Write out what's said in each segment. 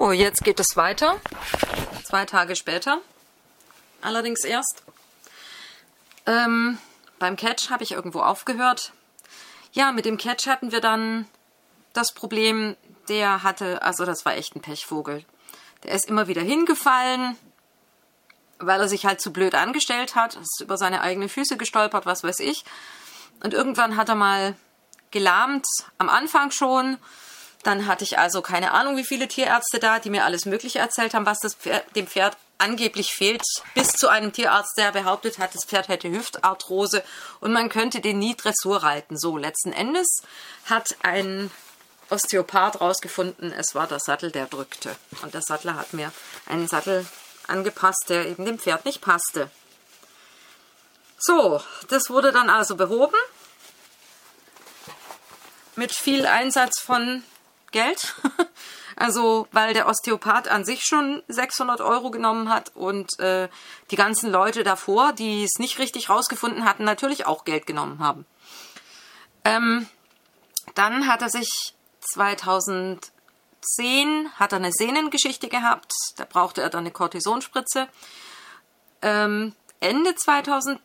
So, jetzt geht es weiter. Zwei Tage später. Allerdings erst. Ähm, beim Catch habe ich irgendwo aufgehört. Ja, mit dem Catch hatten wir dann das Problem, der hatte, also das war echt ein Pechvogel. Der ist immer wieder hingefallen, weil er sich halt zu blöd angestellt hat, ist über seine eigenen Füße gestolpert, was weiß ich. Und irgendwann hat er mal gelahmt, am Anfang schon. Dann hatte ich also keine Ahnung, wie viele Tierärzte da, die mir alles Mögliche erzählt haben, was Pferd, dem Pferd angeblich fehlt. Bis zu einem Tierarzt, der behauptet hat, das Pferd hätte Hüftarthrose und man könnte den nie Dressur reiten. So, letzten Endes hat ein Osteopath rausgefunden, es war der Sattel, der drückte. Und der Sattler hat mir einen Sattel angepasst, der eben dem Pferd nicht passte. So, das wurde dann also behoben. Mit viel Einsatz von Geld. Also, weil der Osteopath an sich schon 600 Euro genommen hat und äh, die ganzen Leute davor, die es nicht richtig rausgefunden hatten, natürlich auch Geld genommen haben. Ähm, dann hat er sich 2010 hat er eine Sehnengeschichte gehabt. Da brauchte er dann eine Cortisonspritze. Ähm, Ende 2000,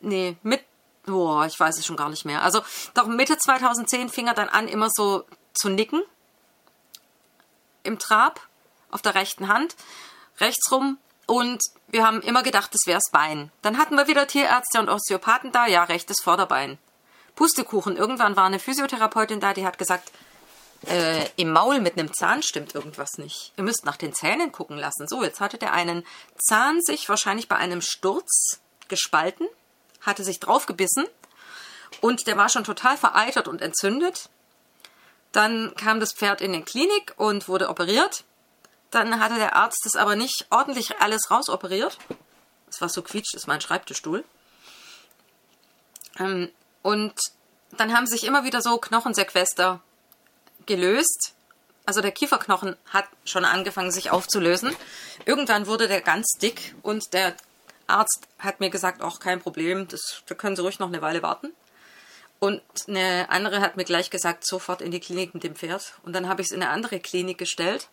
nee, mit, boah, ich weiß es schon gar nicht mehr. Also doch Mitte 2010 fing er dann an, immer so zu nicken im Trab auf der rechten Hand, rechts rum und wir haben immer gedacht, das wäre das Bein. Dann hatten wir wieder Tierärzte und Osteopathen da, ja, rechtes Vorderbein. Pustekuchen, irgendwann war eine Physiotherapeutin da, die hat gesagt, äh, im Maul mit einem Zahn stimmt irgendwas nicht. Ihr müsst nach den Zähnen gucken lassen. So, jetzt hatte der einen Zahn sich wahrscheinlich bei einem Sturz gespalten, hatte sich draufgebissen und der war schon total vereitert und entzündet. Dann kam das Pferd in die Klinik und wurde operiert. Dann hatte der Arzt das aber nicht ordentlich alles rausoperiert. Das war so quietscht, ist mein Schreibtischstuhl. Ähm, und dann haben sich immer wieder so Knochensequester gelöst. Also der Kieferknochen hat schon angefangen, sich aufzulösen. Irgendwann wurde der ganz dick und der Arzt hat mir gesagt, auch kein Problem, das, da können Sie ruhig noch eine Weile warten. Und eine andere hat mir gleich gesagt, sofort in die Klinik mit dem Pferd. Und dann habe ich es in eine andere Klinik gestellt.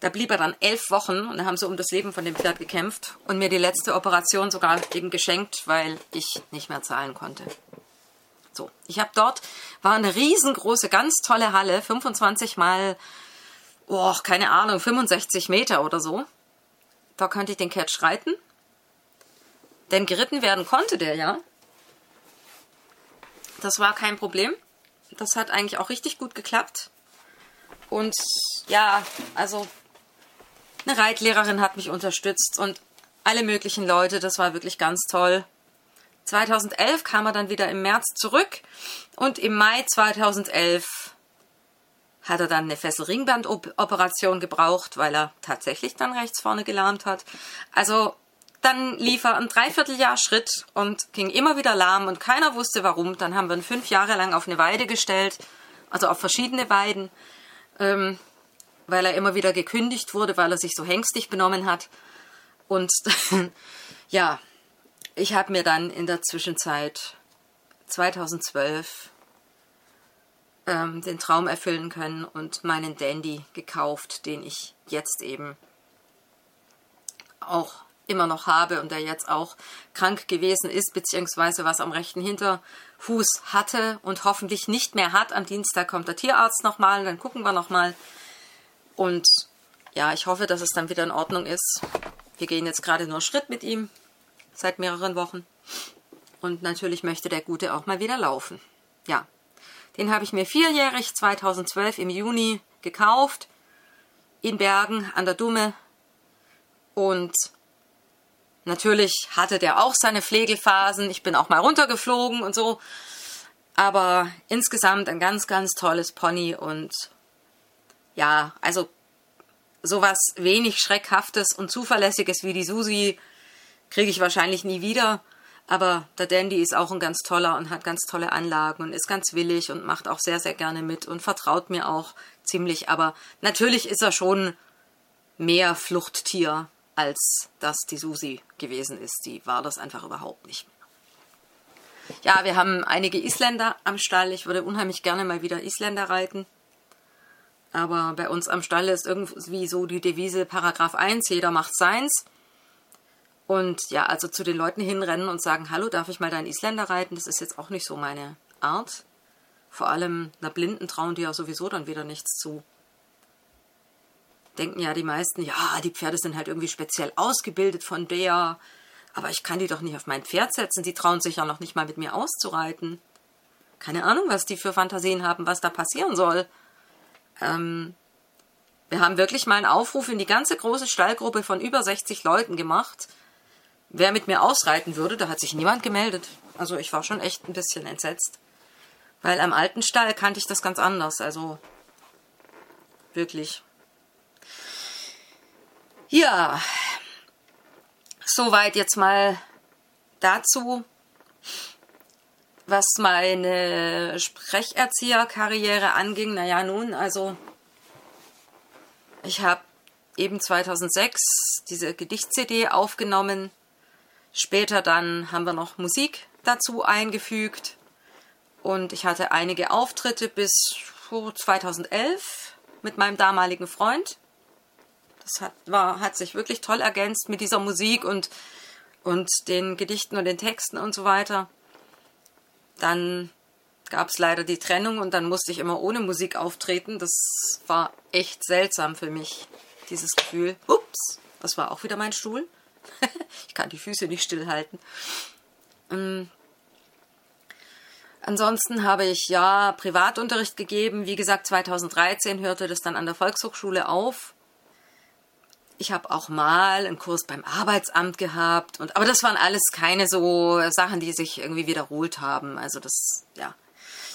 Da blieb er dann elf Wochen und da haben sie um das Leben von dem Pferd gekämpft und mir die letzte Operation sogar eben geschenkt, weil ich nicht mehr zahlen konnte. So, ich habe dort, war eine riesengroße, ganz tolle Halle, 25 mal, oh, keine Ahnung, 65 Meter oder so. Da konnte ich den Catch reiten. Denn geritten werden konnte der ja. Das war kein Problem. Das hat eigentlich auch richtig gut geklappt. Und ja, also eine Reitlehrerin hat mich unterstützt und alle möglichen Leute. Das war wirklich ganz toll. 2011 kam er dann wieder im März zurück und im Mai 2011 hat er dann eine Fesselringband-Operation gebraucht, weil er tatsächlich dann rechts vorne gelahmt hat. Also dann lief er ein Dreivierteljahr Schritt und ging immer wieder lahm und keiner wusste warum. Dann haben wir ihn fünf Jahre lang auf eine Weide gestellt, also auf verschiedene Weiden, ähm, weil er immer wieder gekündigt wurde, weil er sich so hängstig benommen hat. Und ja, ich habe mir dann in der Zwischenzeit 2012 ähm, den Traum erfüllen können und meinen Dandy gekauft, den ich jetzt eben auch immer noch habe und der jetzt auch krank gewesen ist, beziehungsweise was am rechten Hinterfuß hatte und hoffentlich nicht mehr hat. Am Dienstag kommt der Tierarzt nochmal, dann gucken wir nochmal. Und ja, ich hoffe, dass es dann wieder in Ordnung ist. Wir gehen jetzt gerade nur Schritt mit ihm seit mehreren Wochen. Und natürlich möchte der Gute auch mal wieder laufen. Ja, den habe ich mir vierjährig 2012 im Juni gekauft. In Bergen an der Dumme. Und Natürlich hatte der auch seine Pflegephasen. Ich bin auch mal runtergeflogen und so. Aber insgesamt ein ganz, ganz tolles Pony und ja, also sowas wenig Schreckhaftes und Zuverlässiges wie die Susi kriege ich wahrscheinlich nie wieder. Aber der Dandy ist auch ein ganz toller und hat ganz tolle Anlagen und ist ganz willig und macht auch sehr, sehr gerne mit und vertraut mir auch ziemlich. Aber natürlich ist er schon mehr Fluchttier als das die Susi gewesen ist. Die war das einfach überhaupt nicht mehr. Ja, wir haben einige Isländer am Stall. Ich würde unheimlich gerne mal wieder Isländer reiten. Aber bei uns am Stall ist irgendwie so die Devise Paragraph 1, jeder macht seins. Und ja, also zu den Leuten hinrennen und sagen, hallo, darf ich mal deinen Isländer reiten? Das ist jetzt auch nicht so meine Art. Vor allem einer Blinden trauen die ja sowieso dann wieder nichts zu. Denken ja die meisten, ja, die Pferde sind halt irgendwie speziell ausgebildet von der, aber ich kann die doch nicht auf mein Pferd setzen, die trauen sich ja noch nicht mal mit mir auszureiten. Keine Ahnung, was die für Fantasien haben, was da passieren soll. Ähm, wir haben wirklich mal einen Aufruf in die ganze große Stallgruppe von über 60 Leuten gemacht, wer mit mir ausreiten würde. Da hat sich niemand gemeldet. Also ich war schon echt ein bisschen entsetzt. Weil am alten Stall kannte ich das ganz anders. Also wirklich. Ja, soweit jetzt mal dazu, was meine Sprecherzieherkarriere anging. Naja, nun, also ich habe eben 2006 diese Gedicht-CD aufgenommen. Später dann haben wir noch Musik dazu eingefügt. Und ich hatte einige Auftritte bis 2011 mit meinem damaligen Freund. Das hat, war, hat sich wirklich toll ergänzt mit dieser Musik und, und den Gedichten und den Texten und so weiter. Dann gab es leider die Trennung und dann musste ich immer ohne Musik auftreten. Das war echt seltsam für mich, dieses Gefühl. Ups, das war auch wieder mein Stuhl. ich kann die Füße nicht stillhalten. Ähm, Ansonsten habe ich ja Privatunterricht gegeben. Wie gesagt, 2013 hörte das dann an der Volkshochschule auf. Ich habe auch mal einen Kurs beim Arbeitsamt gehabt und aber das waren alles keine so Sachen, die sich irgendwie wiederholt haben. Also das ja.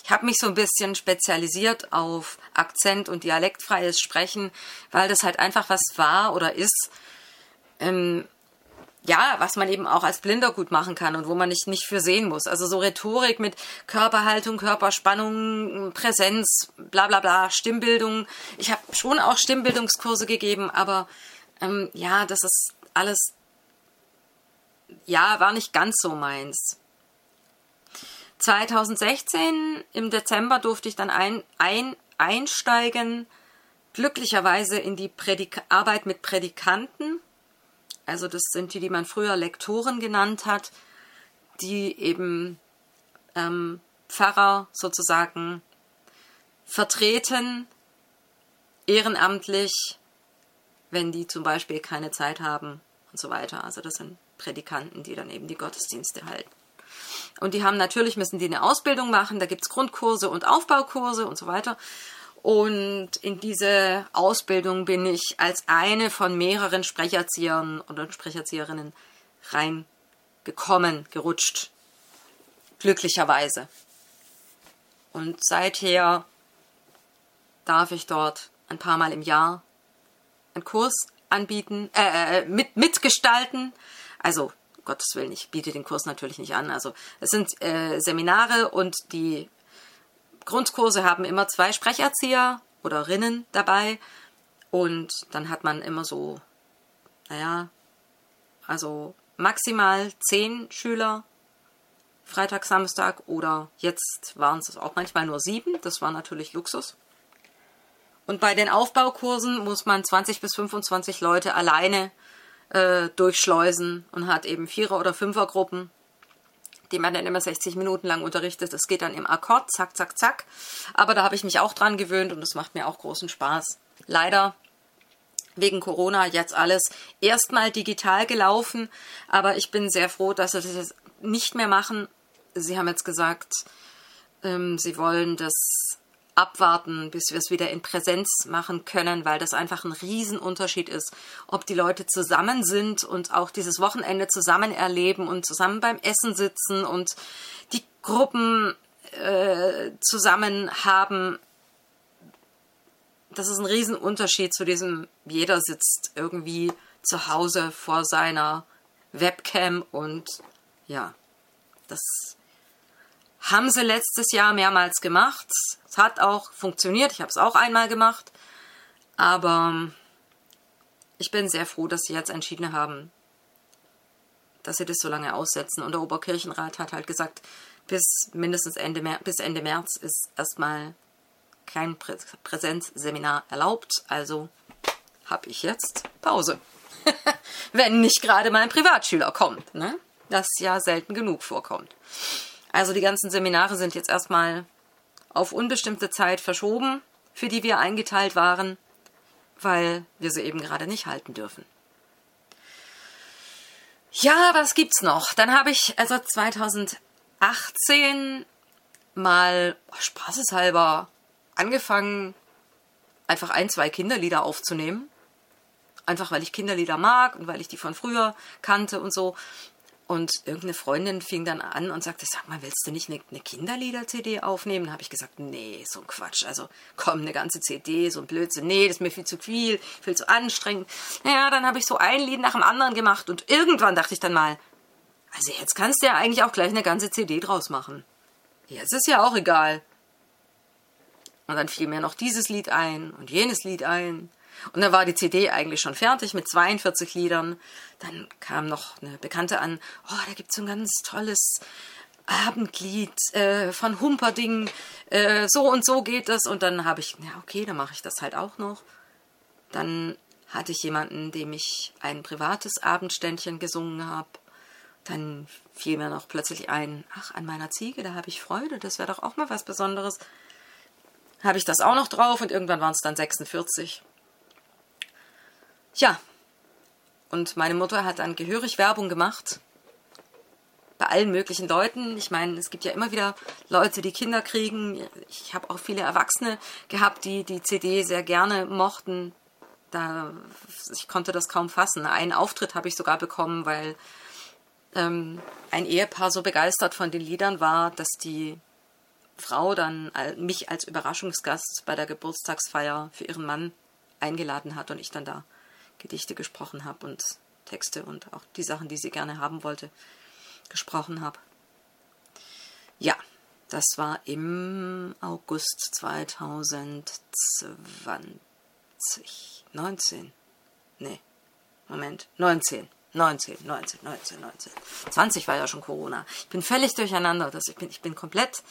Ich habe mich so ein bisschen spezialisiert auf Akzent und dialektfreies Sprechen, weil das halt einfach was war oder ist. Ähm, ja, was man eben auch als Blinder gut machen kann und wo man nicht, nicht für sehen muss. Also so Rhetorik mit Körperhaltung, Körperspannung, Präsenz, bla bla bla, Stimmbildung. Ich habe schon auch Stimmbildungskurse gegeben, aber ähm, ja, das ist alles, ja, war nicht ganz so meins. 2016 im Dezember durfte ich dann ein, ein, einsteigen, glücklicherweise in die Prädik Arbeit mit Prädikanten also das sind die, die man früher Lektoren genannt hat, die eben ähm, Pfarrer sozusagen vertreten, ehrenamtlich, wenn die zum Beispiel keine Zeit haben und so weiter. Also das sind Prädikanten, die dann eben die Gottesdienste halten. Und die haben natürlich, müssen die eine Ausbildung machen, da gibt es Grundkurse und Aufbaukurse und so weiter. Und in diese Ausbildung bin ich als eine von mehreren Sprecherziehern oder Sprecherzieherinnen reingekommen, gerutscht. Glücklicherweise. Und seither darf ich dort ein paar Mal im Jahr einen Kurs anbieten, äh, äh mit, mitgestalten. Also, Gottes Willen, ich biete den Kurs natürlich nicht an. Also, es sind äh, Seminare und die Grundkurse haben immer zwei Sprecherzieher oder Rinnen dabei und dann hat man immer so, naja, also maximal zehn Schüler Freitag, Samstag oder jetzt waren es auch manchmal nur sieben. Das war natürlich Luxus. Und bei den Aufbaukursen muss man 20 bis 25 Leute alleine äh, durchschleusen und hat eben Vierer- oder Fünfergruppen die man dann immer 60 Minuten lang unterrichtet. Das geht dann im Akkord, zack, zack, zack. Aber da habe ich mich auch dran gewöhnt und es macht mir auch großen Spaß. Leider wegen Corona jetzt alles erstmal digital gelaufen, aber ich bin sehr froh, dass sie das nicht mehr machen. Sie haben jetzt gesagt, ähm, sie wollen das abwarten, bis wir es wieder in Präsenz machen können, weil das einfach ein Riesenunterschied ist, ob die Leute zusammen sind und auch dieses Wochenende zusammen erleben und zusammen beim Essen sitzen und die Gruppen äh, zusammen haben. Das ist ein Riesenunterschied zu diesem, jeder sitzt irgendwie zu Hause vor seiner Webcam und ja, das haben sie letztes Jahr mehrmals gemacht. Es hat auch funktioniert. Ich habe es auch einmal gemacht. Aber ich bin sehr froh, dass sie jetzt entschieden haben, dass sie das so lange aussetzen. Und der Oberkirchenrat hat halt gesagt, bis mindestens Ende, Mer bis Ende März ist erstmal kein Prä Präsenzseminar erlaubt, also habe ich jetzt Pause. Wenn nicht gerade mein Privatschüler kommt, ne? Das ja selten genug vorkommt. Also die ganzen Seminare sind jetzt erstmal auf unbestimmte Zeit verschoben, für die wir eingeteilt waren, weil wir sie eben gerade nicht halten dürfen. Ja, was gibt's noch? Dann habe ich also 2018 mal oh, spaßeshalber angefangen, einfach ein, zwei Kinderlieder aufzunehmen. Einfach weil ich Kinderlieder mag und weil ich die von früher kannte und so. Und irgendeine Freundin fing dann an und sagte, sag mal, willst du nicht eine, Kinderlieder-CD aufnehmen? Da habe ich gesagt, nee, so ein Quatsch. Also komm, eine ganze CD, so ein Blödsinn. Nee, das ist mir viel zu viel, viel zu anstrengend. Naja, dann habe ich so ein Lied nach dem anderen gemacht und irgendwann dachte ich dann mal, also jetzt kannst du ja eigentlich auch gleich eine ganze CD draus machen. Jetzt ist ja auch egal. Und dann fiel mir noch dieses Lied ein und jenes Lied ein. Und dann war die CD eigentlich schon fertig mit 42 Liedern. Dann kam noch eine Bekannte an, oh, da gibt es so ein ganz tolles Abendlied äh, von Humperding, äh, so und so geht es. Und dann habe ich, ja okay, dann mache ich das halt auch noch. Dann hatte ich jemanden, dem ich ein privates Abendständchen gesungen habe. Dann fiel mir noch plötzlich ein, ach, an meiner Ziege, da habe ich Freude, das wäre doch auch mal was Besonderes. Habe ich das auch noch drauf und irgendwann waren es dann 46. Ja, und meine Mutter hat dann gehörig Werbung gemacht. Bei allen möglichen Leuten. Ich meine, es gibt ja immer wieder Leute, die Kinder kriegen. Ich habe auch viele Erwachsene gehabt, die die CD sehr gerne mochten. Da, ich konnte das kaum fassen. Einen Auftritt habe ich sogar bekommen, weil ähm, ein Ehepaar so begeistert von den Liedern war, dass die Frau dann mich als Überraschungsgast bei der Geburtstagsfeier für ihren Mann eingeladen hat und ich dann da Gedichte gesprochen habe und Texte und auch die Sachen, die sie gerne haben wollte, gesprochen habe. Ja, das war im August 2020. 19. Nee, Moment, 19. 19, 19, 19, 19. 20 war ja schon Corona. Ich bin völlig durcheinander. Das, ich, bin, ich bin komplett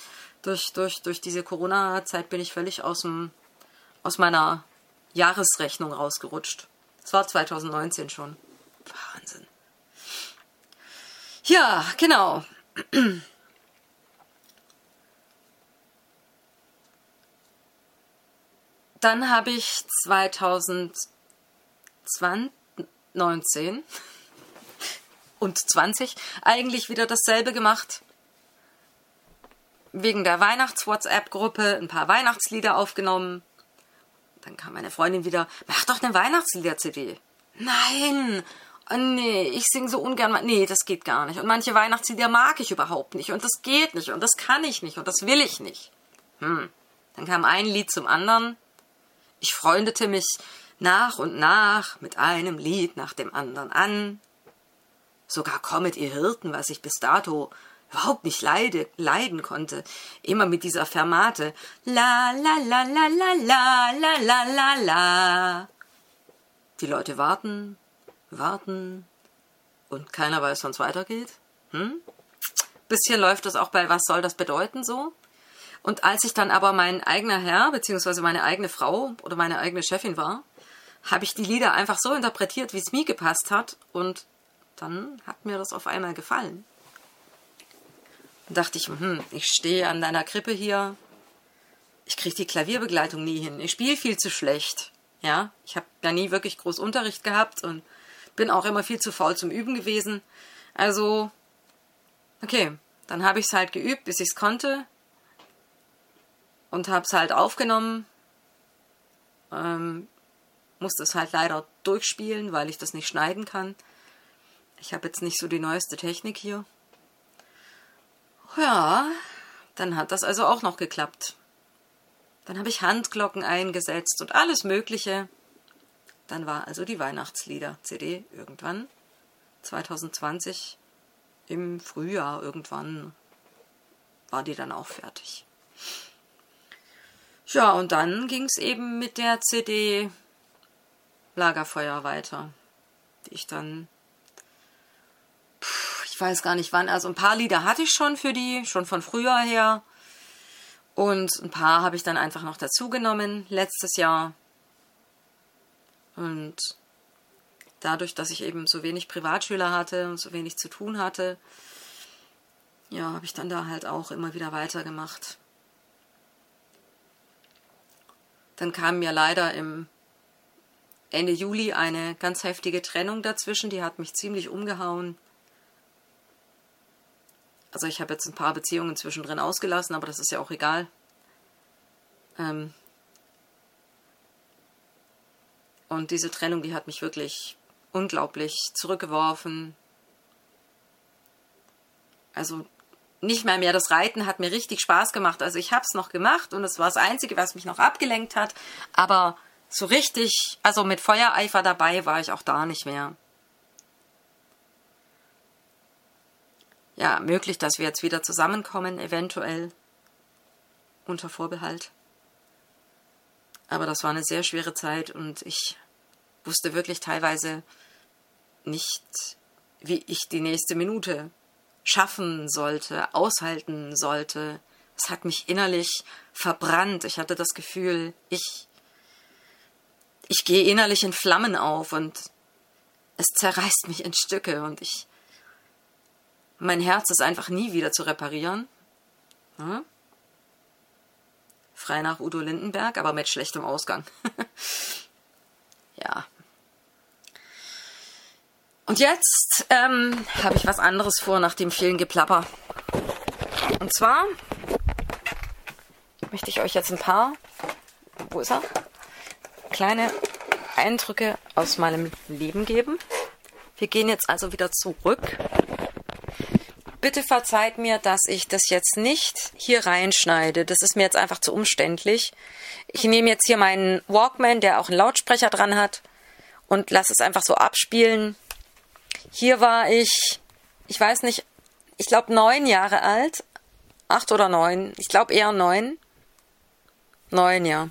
durch, durch, durch diese Corona-Zeit bin ich völlig aus, dem, aus meiner Jahresrechnung rausgerutscht. Es war 2019 schon. Wahnsinn. Ja, genau. Dann habe ich 2019 und 20 eigentlich wieder dasselbe gemacht. Wegen der Weihnachts-WhatsApp-Gruppe ein paar Weihnachtslieder aufgenommen. Dann kam meine Freundin wieder, mach doch eine Weihnachtslieder-CD. Nein, oh nee, ich singe so ungern. Nee, das geht gar nicht. Und manche Weihnachtslieder mag ich überhaupt nicht. Und das geht nicht. Und das kann ich nicht. Und das will ich nicht. Hm. Dann kam ein Lied zum anderen. Ich freundete mich nach und nach mit einem Lied nach dem anderen an. Sogar Kommet ihr Hirten, was ich bis dato überhaupt nicht leide, leiden konnte. Immer mit dieser Fermate. La la la la la la la la la la. Die Leute warten, warten und keiner weiß, wann es weitergeht. Hm? Bisschen läuft das auch bei Was soll das bedeuten so? Und als ich dann aber mein eigener Herr, beziehungsweise meine eigene Frau oder meine eigene Chefin war, habe ich die Lieder einfach so interpretiert, wie es mir gepasst hat. Und dann hat mir das auf einmal gefallen. Dachte ich, hm, ich stehe an deiner Krippe hier. Ich kriege die Klavierbegleitung nie hin. Ich spiele viel zu schlecht. Ja, ich habe ja nie wirklich groß Unterricht gehabt und bin auch immer viel zu faul zum Üben gewesen. Also, okay, dann habe ich es halt geübt, bis ich es konnte und habe es halt aufgenommen. Ähm, musste es halt leider durchspielen, weil ich das nicht schneiden kann. Ich habe jetzt nicht so die neueste Technik hier. Ja, dann hat das also auch noch geklappt. Dann habe ich Handglocken eingesetzt und alles Mögliche. Dann war also die Weihnachtslieder-CD irgendwann 2020 im Frühjahr irgendwann war die dann auch fertig. Ja, und dann ging es eben mit der CD Lagerfeuer weiter, die ich dann weiß gar nicht wann. Also ein paar Lieder hatte ich schon für die, schon von früher her. Und ein paar habe ich dann einfach noch dazugenommen letztes Jahr. Und dadurch, dass ich eben so wenig Privatschüler hatte und so wenig zu tun hatte, ja, habe ich dann da halt auch immer wieder weitergemacht. Dann kam mir leider im Ende Juli eine ganz heftige Trennung dazwischen, die hat mich ziemlich umgehauen. Also ich habe jetzt ein paar Beziehungen zwischendrin ausgelassen, aber das ist ja auch egal. Ähm und diese Trennung, die hat mich wirklich unglaublich zurückgeworfen. Also nicht mal mehr das Reiten hat mir richtig Spaß gemacht. Also ich habe es noch gemacht und es war das Einzige, was mich noch abgelenkt hat. Aber so richtig, also mit Feuereifer dabei war ich auch da nicht mehr. Ja, möglich, dass wir jetzt wieder zusammenkommen, eventuell. Unter Vorbehalt. Aber das war eine sehr schwere Zeit und ich wusste wirklich teilweise nicht, wie ich die nächste Minute schaffen sollte, aushalten sollte. Es hat mich innerlich verbrannt. Ich hatte das Gefühl, ich, ich gehe innerlich in Flammen auf und es zerreißt mich in Stücke und ich, mein Herz ist einfach nie wieder zu reparieren. Hm? Frei nach Udo Lindenberg, aber mit schlechtem Ausgang. ja, und jetzt ähm, habe ich was anderes vor nach dem vielen Geplapper. Und zwar möchte ich euch jetzt ein paar, wo ist er? Kleine Eindrücke aus meinem Leben geben. Wir gehen jetzt also wieder zurück. Bitte verzeiht mir, dass ich das jetzt nicht hier reinschneide. Das ist mir jetzt einfach zu umständlich. Ich nehme jetzt hier meinen Walkman, der auch einen Lautsprecher dran hat, und lasse es einfach so abspielen. Hier war ich, ich weiß nicht, ich glaube neun Jahre alt. Acht oder neun. Ich glaube eher neun. Neun, ja.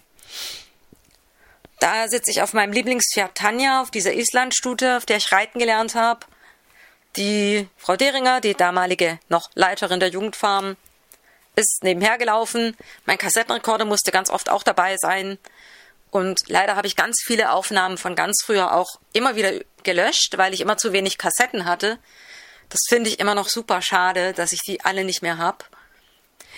Da sitze ich auf meinem Lieblingspferd Tanja, auf dieser Islandstute, auf der ich reiten gelernt habe. Die Frau Deringer, die damalige noch Leiterin der Jugendfarm, ist nebenher gelaufen. Mein Kassettenrekorder musste ganz oft auch dabei sein. Und leider habe ich ganz viele Aufnahmen von ganz früher auch immer wieder gelöscht, weil ich immer zu wenig Kassetten hatte. Das finde ich immer noch super schade, dass ich die alle nicht mehr habe.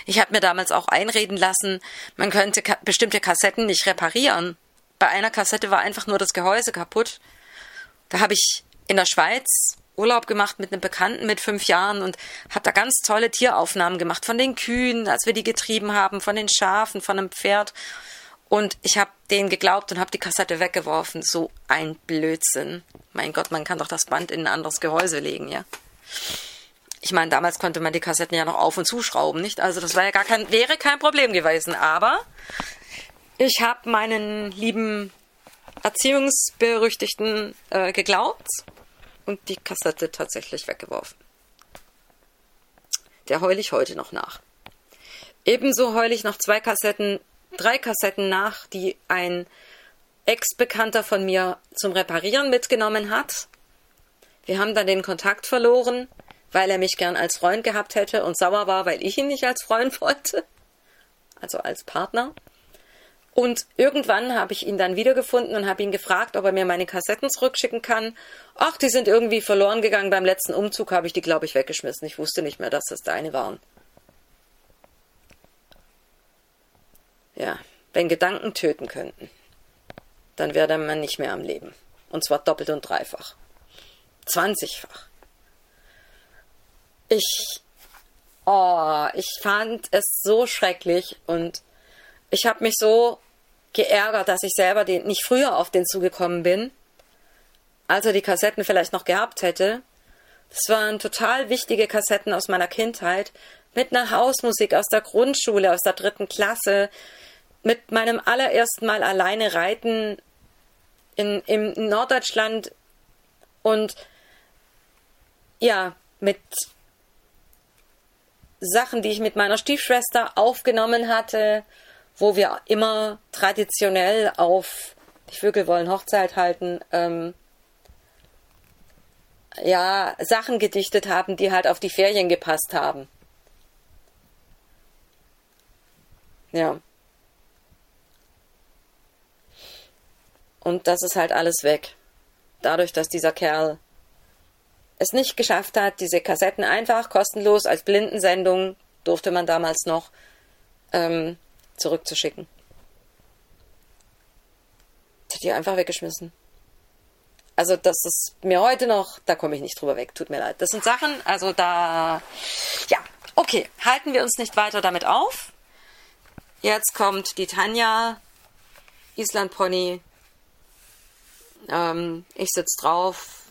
Ich habe mir damals auch einreden lassen, man könnte ka bestimmte Kassetten nicht reparieren. Bei einer Kassette war einfach nur das Gehäuse kaputt. Da habe ich in der Schweiz Urlaub gemacht mit einem Bekannten mit fünf Jahren und habe da ganz tolle Tieraufnahmen gemacht von den Kühen, als wir die getrieben haben, von den Schafen, von einem Pferd. Und ich habe denen geglaubt und habe die Kassette weggeworfen. So ein Blödsinn. Mein Gott, man kann doch das Band in ein anderes Gehäuse legen, ja. Ich meine, damals konnte man die Kassetten ja noch auf und zuschrauben, nicht? Also das war ja gar kein, wäre kein Problem gewesen. Aber ich habe meinen lieben Erziehungsberüchtigten äh, geglaubt und die Kassette tatsächlich weggeworfen. Der heule ich heute noch nach. Ebenso heule ich noch zwei Kassetten drei Kassetten nach, die ein Ex-Bekannter von mir zum Reparieren mitgenommen hat. Wir haben dann den Kontakt verloren, weil er mich gern als Freund gehabt hätte und sauer war, weil ich ihn nicht als Freund wollte. Also als Partner. Und irgendwann habe ich ihn dann wiedergefunden und habe ihn gefragt, ob er mir meine Kassetten zurückschicken kann. Ach, die sind irgendwie verloren gegangen. Beim letzten Umzug habe ich die, glaube ich, weggeschmissen. Ich wusste nicht mehr, dass das deine waren. Ja, wenn Gedanken töten könnten, dann wäre Mann nicht mehr am Leben. Und zwar doppelt und dreifach. Zwanzigfach. Ich. Oh, ich fand es so schrecklich und ich habe mich so geärgert, dass ich selber den, nicht früher auf den zugekommen bin, als er die Kassetten vielleicht noch gehabt hätte. Das waren total wichtige Kassetten aus meiner Kindheit. Mit einer Hausmusik aus der Grundschule, aus der dritten Klasse, mit meinem allerersten Mal alleine reiten in, im Norddeutschland. Und ja, mit Sachen, die ich mit meiner Stiefschwester aufgenommen hatte, wo wir immer traditionell auf die Vögel wollen Hochzeit halten, ähm, ja, Sachen gedichtet haben, die halt auf die Ferien gepasst haben. Ja. Und das ist halt alles weg. Dadurch, dass dieser Kerl es nicht geschafft hat, diese Kassetten einfach kostenlos als Blindensendung, durfte man damals noch, ähm, zurückzuschicken. Das hat die einfach weggeschmissen. Also das ist mir heute noch, da komme ich nicht drüber weg, tut mir leid. Das sind Sachen, also da, ja, okay, halten wir uns nicht weiter damit auf. Jetzt kommt die Tanja, Island Pony. Ähm, ich sitze drauf.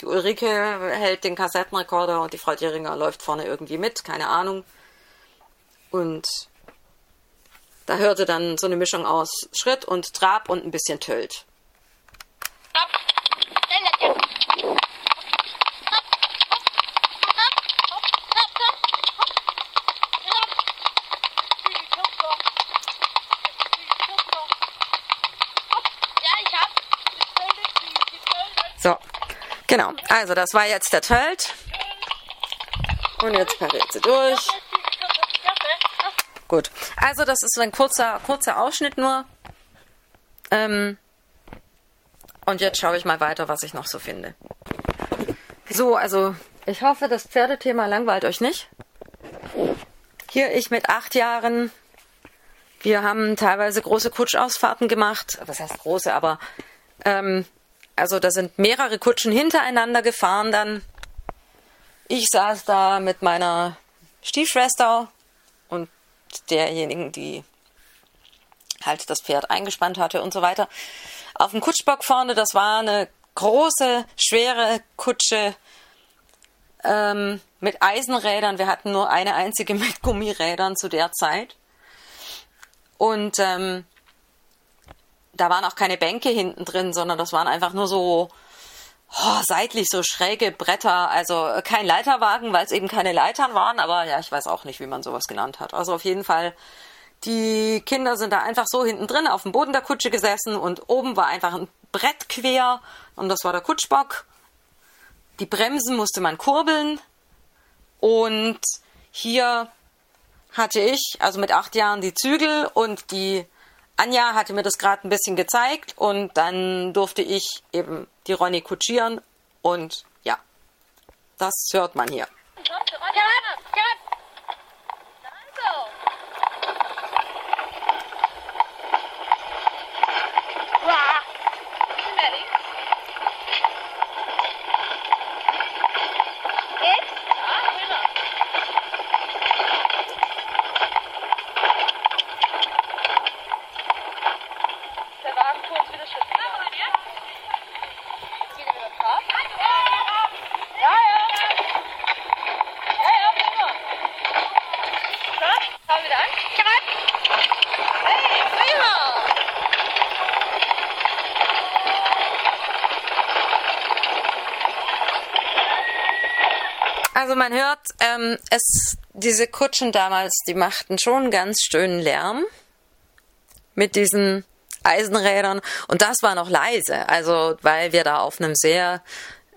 Die Ulrike hält den Kassettenrekorder und die Frau Dieringer läuft vorne irgendwie mit, keine Ahnung. Und da hörte dann so eine Mischung aus Schritt und Trab und ein bisschen Tölt. So, genau. Also das war jetzt der Tölt. Und jetzt pariert sie durch. Gut. Also das ist ein kurzer, kurzer Ausschnitt nur. Ähm, und jetzt schaue ich mal weiter, was ich noch so finde. So, also ich hoffe, das Pferdethema langweilt euch nicht. Hier ich mit acht Jahren. Wir haben teilweise große Kutschausfahrten gemacht. Was heißt große, aber ähm, also da sind mehrere Kutschen hintereinander gefahren dann. Ich saß da mit meiner Stiefschwester derjenigen, die halt das Pferd eingespannt hatte und so weiter. Auf dem Kutschbock vorne, das war eine große, schwere Kutsche ähm, mit Eisenrädern. Wir hatten nur eine einzige mit Gummirädern zu der Zeit. Und ähm, da waren auch keine Bänke hinten drin, sondern das waren einfach nur so oh, seitlich so schräge Bretter. Also äh, kein Leiterwagen, weil es eben keine Leitern waren, aber ja, ich weiß auch nicht, wie man sowas genannt hat. Also auf jeden Fall, die Kinder sind da einfach so hinten drin auf dem Boden der Kutsche gesessen und oben war einfach ein Brett quer und das war der Kutschbock. Die Bremsen musste man kurbeln und hier hatte ich, also mit acht Jahren, die Zügel und die Anja hatte mir das gerade ein bisschen gezeigt und dann durfte ich eben die Ronny kutschieren und ja, das hört man hier. Also man hört, ähm, es, diese Kutschen damals, die machten schon ganz schönen Lärm mit diesen Eisenrädern und das war noch leise, also weil wir da auf einem sehr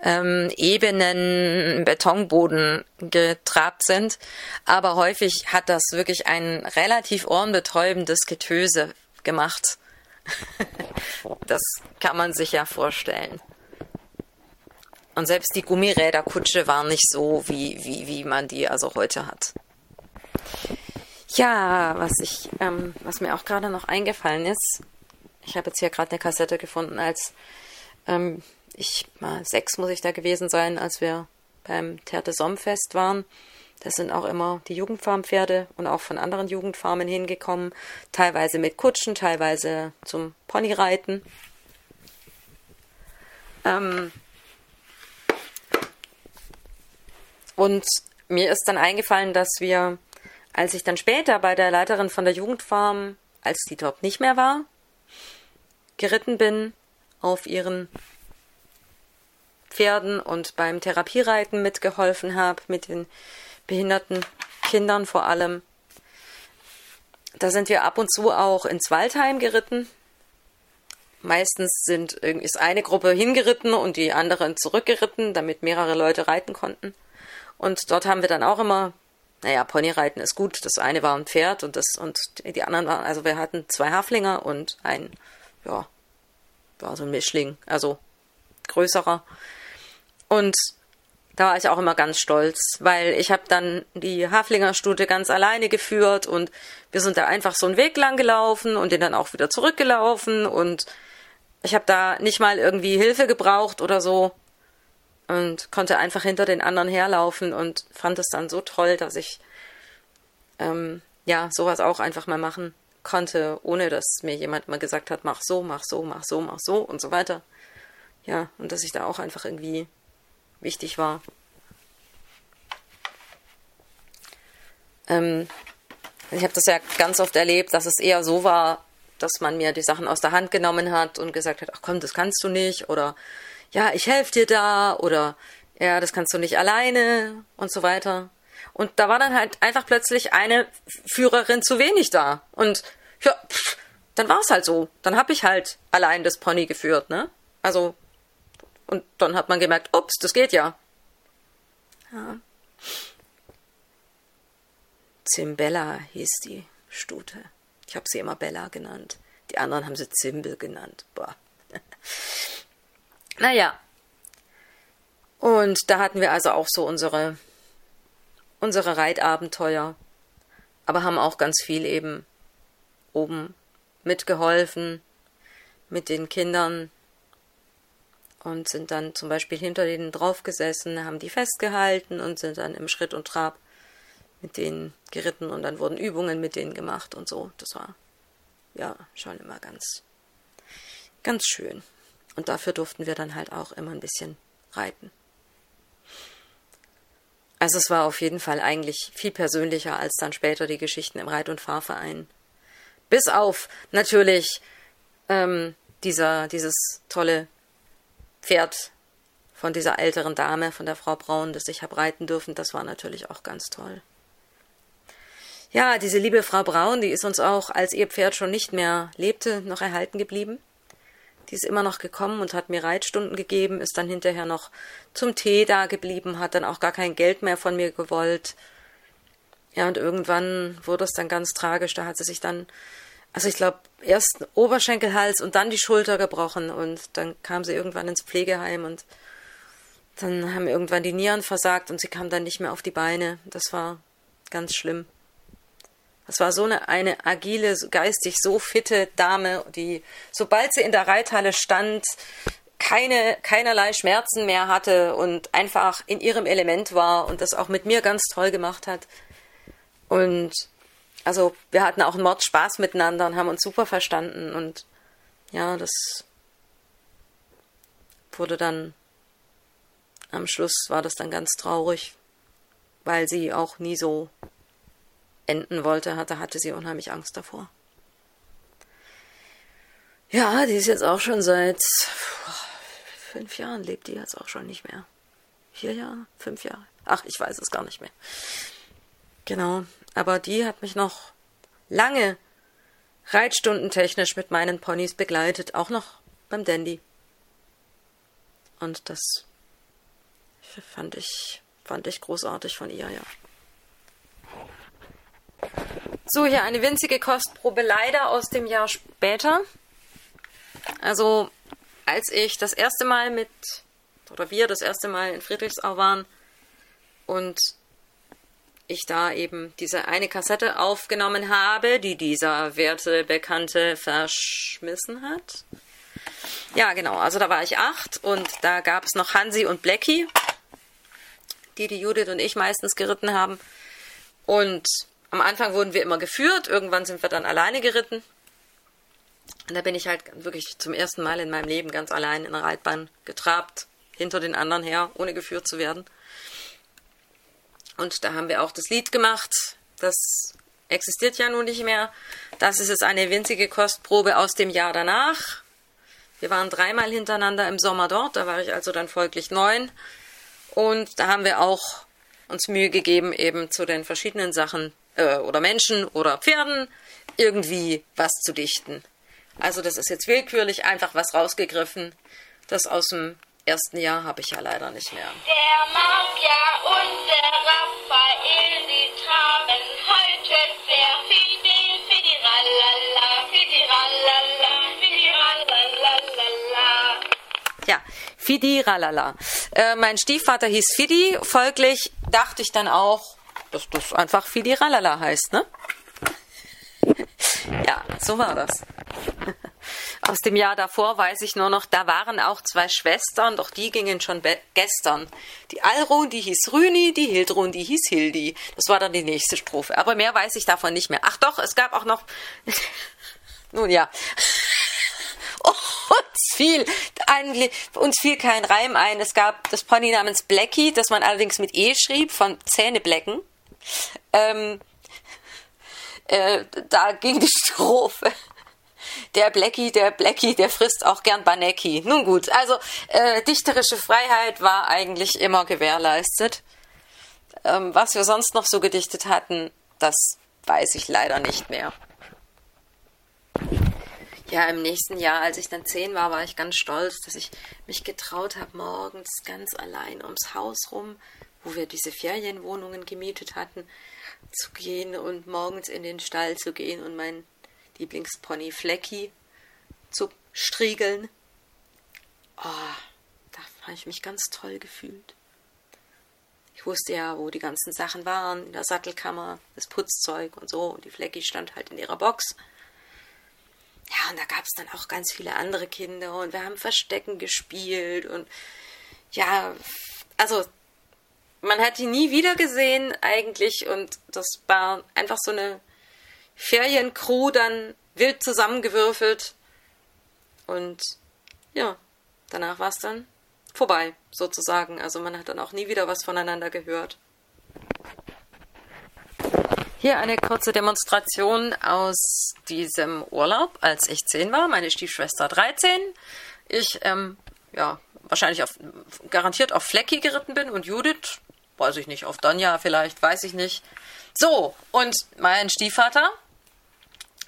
ähm, ebenen Betonboden getrabt sind. Aber häufig hat das wirklich ein relativ ohrenbetäubendes Getöse gemacht. das kann man sich ja vorstellen. Und selbst die Gummiräderkutsche war nicht so, wie, wie, wie man die also heute hat. Ja, was ich, ähm, was mir auch gerade noch eingefallen ist, ich habe jetzt hier gerade eine Kassette gefunden, als ähm, ich mal sechs muss ich da gewesen sein, als wir beim Terte Somfest waren. Das sind auch immer die Jugendfarmpferde und auch von anderen Jugendfarmen hingekommen, teilweise mit Kutschen, teilweise zum Ponyreiten. Ähm, und mir ist dann eingefallen, dass wir, als ich dann später bei der Leiterin von der Jugendfarm, als die dort nicht mehr war, geritten bin auf ihren Pferden und beim Therapiereiten mitgeholfen habe, mit den behinderten Kindern vor allem. Da sind wir ab und zu auch ins Waldheim geritten. Meistens sind, ist eine Gruppe hingeritten und die anderen zurückgeritten, damit mehrere Leute reiten konnten. Und dort haben wir dann auch immer naja, Ponyreiten ist gut. Das eine war ein Pferd und das und die anderen waren, also wir hatten zwei Haflinger und ein, ja, war so ein Mischling, also größerer. Und da war ich auch immer ganz stolz, weil ich habe dann die Haflingerstute ganz alleine geführt und wir sind da einfach so einen Weg lang gelaufen und den dann auch wieder zurückgelaufen und ich habe da nicht mal irgendwie Hilfe gebraucht oder so und konnte einfach hinter den anderen herlaufen und fand es dann so toll, dass ich ähm, ja sowas auch einfach mal machen konnte, ohne dass mir jemand mal gesagt hat, mach so, mach so, mach so, mach so und so weiter. Ja, und dass ich da auch einfach irgendwie wichtig war. Ähm, ich habe das ja ganz oft erlebt, dass es eher so war, dass man mir die Sachen aus der Hand genommen hat und gesagt hat, ach komm, das kannst du nicht oder ja, ich helfe dir da oder ja, das kannst du nicht alleine und so weiter. Und da war dann halt einfach plötzlich eine Führerin zu wenig da. Und ja, pff, dann war es halt so. Dann habe ich halt allein das Pony geführt, ne? Also, und dann hat man gemerkt, ups, das geht ja. Ja. Zimbella hieß die Stute. Ich habe sie immer Bella genannt. Die anderen haben sie Zimbel genannt. Boah. Naja. Und da hatten wir also auch so unsere, unsere Reitabenteuer. Aber haben auch ganz viel eben oben mitgeholfen mit den Kindern und sind dann zum Beispiel hinter denen draufgesessen, haben die festgehalten und sind dann im Schritt und Trab mit denen geritten und dann wurden Übungen mit denen gemacht und so. Das war ja schon immer ganz, ganz schön. Und dafür durften wir dann halt auch immer ein bisschen reiten. Also es war auf jeden Fall eigentlich viel persönlicher als dann später die Geschichten im Reit- und Fahrverein. Bis auf natürlich ähm, dieser, dieses tolle Pferd von dieser älteren Dame, von der Frau Braun, das ich habe reiten dürfen, das war natürlich auch ganz toll. Ja, diese liebe Frau Braun, die ist uns auch, als ihr Pferd schon nicht mehr lebte, noch erhalten geblieben. Die ist immer noch gekommen und hat mir Reitstunden gegeben, ist dann hinterher noch zum Tee da geblieben, hat dann auch gar kein Geld mehr von mir gewollt. Ja, und irgendwann wurde es dann ganz tragisch. Da hat sie sich dann, also ich glaube, erst Oberschenkelhals und dann die Schulter gebrochen und dann kam sie irgendwann ins Pflegeheim und dann haben irgendwann die Nieren versagt und sie kam dann nicht mehr auf die Beine. Das war ganz schlimm. Das war so eine, eine agile, geistig so fitte Dame, die, sobald sie in der Reithalle stand, keine, keinerlei Schmerzen mehr hatte und einfach in ihrem Element war und das auch mit mir ganz toll gemacht hat. Und also wir hatten auch einen Mord Spaß miteinander und haben uns super verstanden und ja, das wurde dann am Schluss war das dann ganz traurig, weil sie auch nie so enden wollte, hatte, hatte sie unheimlich Angst davor. Ja, die ist jetzt auch schon seit fünf Jahren, lebt die jetzt auch schon nicht mehr. Vier Jahre? Fünf Jahre? Ach, ich weiß es gar nicht mehr. Genau, aber die hat mich noch lange reitstundentechnisch mit meinen Ponys begleitet, auch noch beim Dandy. Und das fand ich, fand ich großartig von ihr, ja. So, hier eine winzige Kostprobe leider aus dem Jahr später. Also, als ich das erste Mal mit, oder wir das erste Mal in Friedrichsau waren und ich da eben diese eine Kassette aufgenommen habe, die dieser werte Bekannte verschmissen hat. Ja, genau, also da war ich acht und da gab es noch Hansi und Blackie, die die Judith und ich meistens geritten haben. Und am Anfang wurden wir immer geführt, irgendwann sind wir dann alleine geritten. Und da bin ich halt wirklich zum ersten Mal in meinem Leben ganz allein in der Reitbahn getrabt, hinter den anderen her, ohne geführt zu werden. Und da haben wir auch das Lied gemacht. Das existiert ja nun nicht mehr. Das ist jetzt eine winzige Kostprobe aus dem Jahr danach. Wir waren dreimal hintereinander im Sommer dort, da war ich also dann folglich neun. Und da haben wir auch uns Mühe gegeben, eben zu den verschiedenen Sachen äh, oder Menschen oder Pferden irgendwie was zu dichten. Also das ist jetzt willkürlich einfach was rausgegriffen, das aus dem ersten Jahr habe ich ja leider nicht mehr. Der Mafia und der Raphael, die traben heute sehr Fidel, Fidi Ralala, Fidi Ralala, Fidi Ralala. Ja, Fidi Ralala. Äh, mein Stiefvater hieß Fidi, folglich dachte ich dann auch, dass das einfach Fidi Ralala heißt, ne? ja, so war das. Aus dem Jahr davor weiß ich nur noch, da waren auch zwei Schwestern, doch die gingen schon gestern. Die Alrun, die hieß Rüni, die Hildrun, die hieß Hildi. Das war dann die nächste Strophe. Aber mehr weiß ich davon nicht mehr. Ach doch, es gab auch noch. Nun ja. uns fiel, eigentlich, uns fiel kein Reim ein. Es gab das Pony namens Blackie, das man allerdings mit E schrieb, von Zähneblecken. Ähm, äh, da ging die Strophe der Blackie, der Blackie, der frisst auch gern Banecki. Nun gut, also äh, dichterische Freiheit war eigentlich immer gewährleistet. Ähm, was wir sonst noch so gedichtet hatten, das weiß ich leider nicht mehr. Ja, im nächsten Jahr, als ich dann zehn war, war ich ganz stolz, dass ich mich getraut habe, morgens ganz allein ums Haus rum, wo wir diese Ferienwohnungen gemietet hatten, zu gehen und morgens in den Stall zu gehen und mein Lieblingspony Flecki zu striegeln. Oh, da habe ich mich ganz toll gefühlt. Ich wusste ja, wo die ganzen Sachen waren, in der Sattelkammer, das Putzzeug und so. Und die Flecki stand halt in ihrer Box. Ja, und da gab es dann auch ganz viele andere Kinder und wir haben Verstecken gespielt und ja, also man hat die nie wieder gesehen eigentlich und das war einfach so eine Feriencrew dann wild zusammengewürfelt. Und ja, danach war es dann vorbei, sozusagen. Also man hat dann auch nie wieder was voneinander gehört. Hier eine kurze Demonstration aus diesem Urlaub, als ich zehn war, meine Stiefschwester 13. Ich, ähm, ja, wahrscheinlich auf, garantiert auf Flecki geritten bin und Judith, weiß ich nicht, auf Donja vielleicht, weiß ich nicht. So, und mein Stiefvater,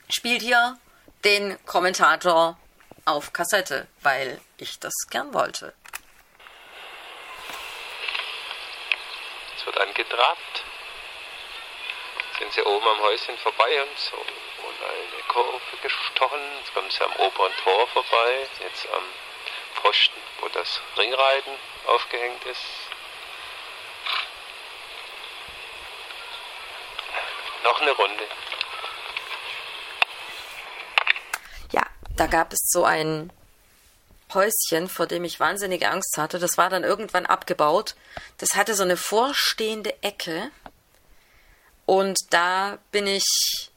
spielt hier den Kommentator auf Kassette, weil ich das gern wollte. Es wird angetrabt. Sind sie oben am Häuschen vorbei und so und eine Kurve gestochen. Jetzt kommen sie am oberen Tor vorbei, jetzt am Pfosten, wo das Ringreiten aufgehängt ist. Noch eine Runde. da gab es so ein Häuschen, vor dem ich wahnsinnige Angst hatte. Das war dann irgendwann abgebaut. Das hatte so eine vorstehende Ecke. Und da bin ich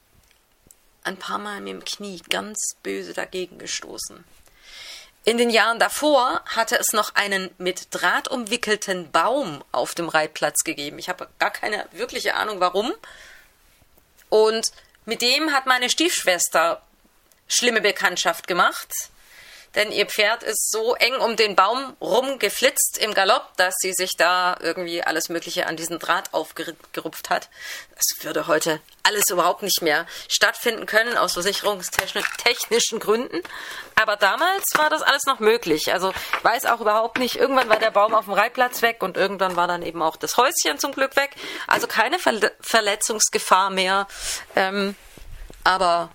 ein paar Mal mit dem Knie ganz böse dagegen gestoßen. In den Jahren davor hatte es noch einen mit Draht umwickelten Baum auf dem Reitplatz gegeben. Ich habe gar keine wirkliche Ahnung warum. Und mit dem hat meine Stiefschwester schlimme Bekanntschaft gemacht. Denn ihr Pferd ist so eng um den Baum rumgeflitzt im Galopp, dass sie sich da irgendwie alles Mögliche an diesen Draht aufgerupft hat. Das würde heute alles überhaupt nicht mehr stattfinden können, aus versicherungstechnischen Gründen. Aber damals war das alles noch möglich. Also ich weiß auch überhaupt nicht, irgendwann war der Baum auf dem Reitplatz weg und irgendwann war dann eben auch das Häuschen zum Glück weg. Also keine Verletzungsgefahr mehr. Ähm, aber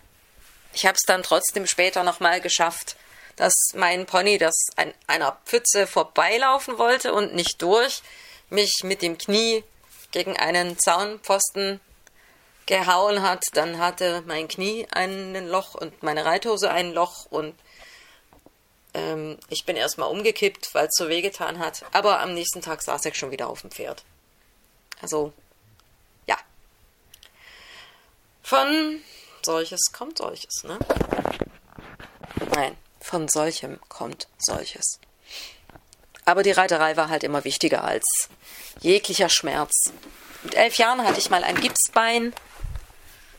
ich habe es dann trotzdem später nochmal geschafft, dass mein Pony, das an einer Pfütze vorbeilaufen wollte und nicht durch, mich mit dem Knie gegen einen Zaunpfosten gehauen hat. Dann hatte mein Knie ein Loch und meine Reithose ein Loch und ähm, ich bin erstmal umgekippt, weil es so wehgetan hat. Aber am nächsten Tag saß ich schon wieder auf dem Pferd. Also, ja. Von solches kommt solches, ne? Nein, von solchem kommt solches. Aber die Reiterei war halt immer wichtiger als jeglicher Schmerz. Mit elf Jahren hatte ich mal ein Gipsbein.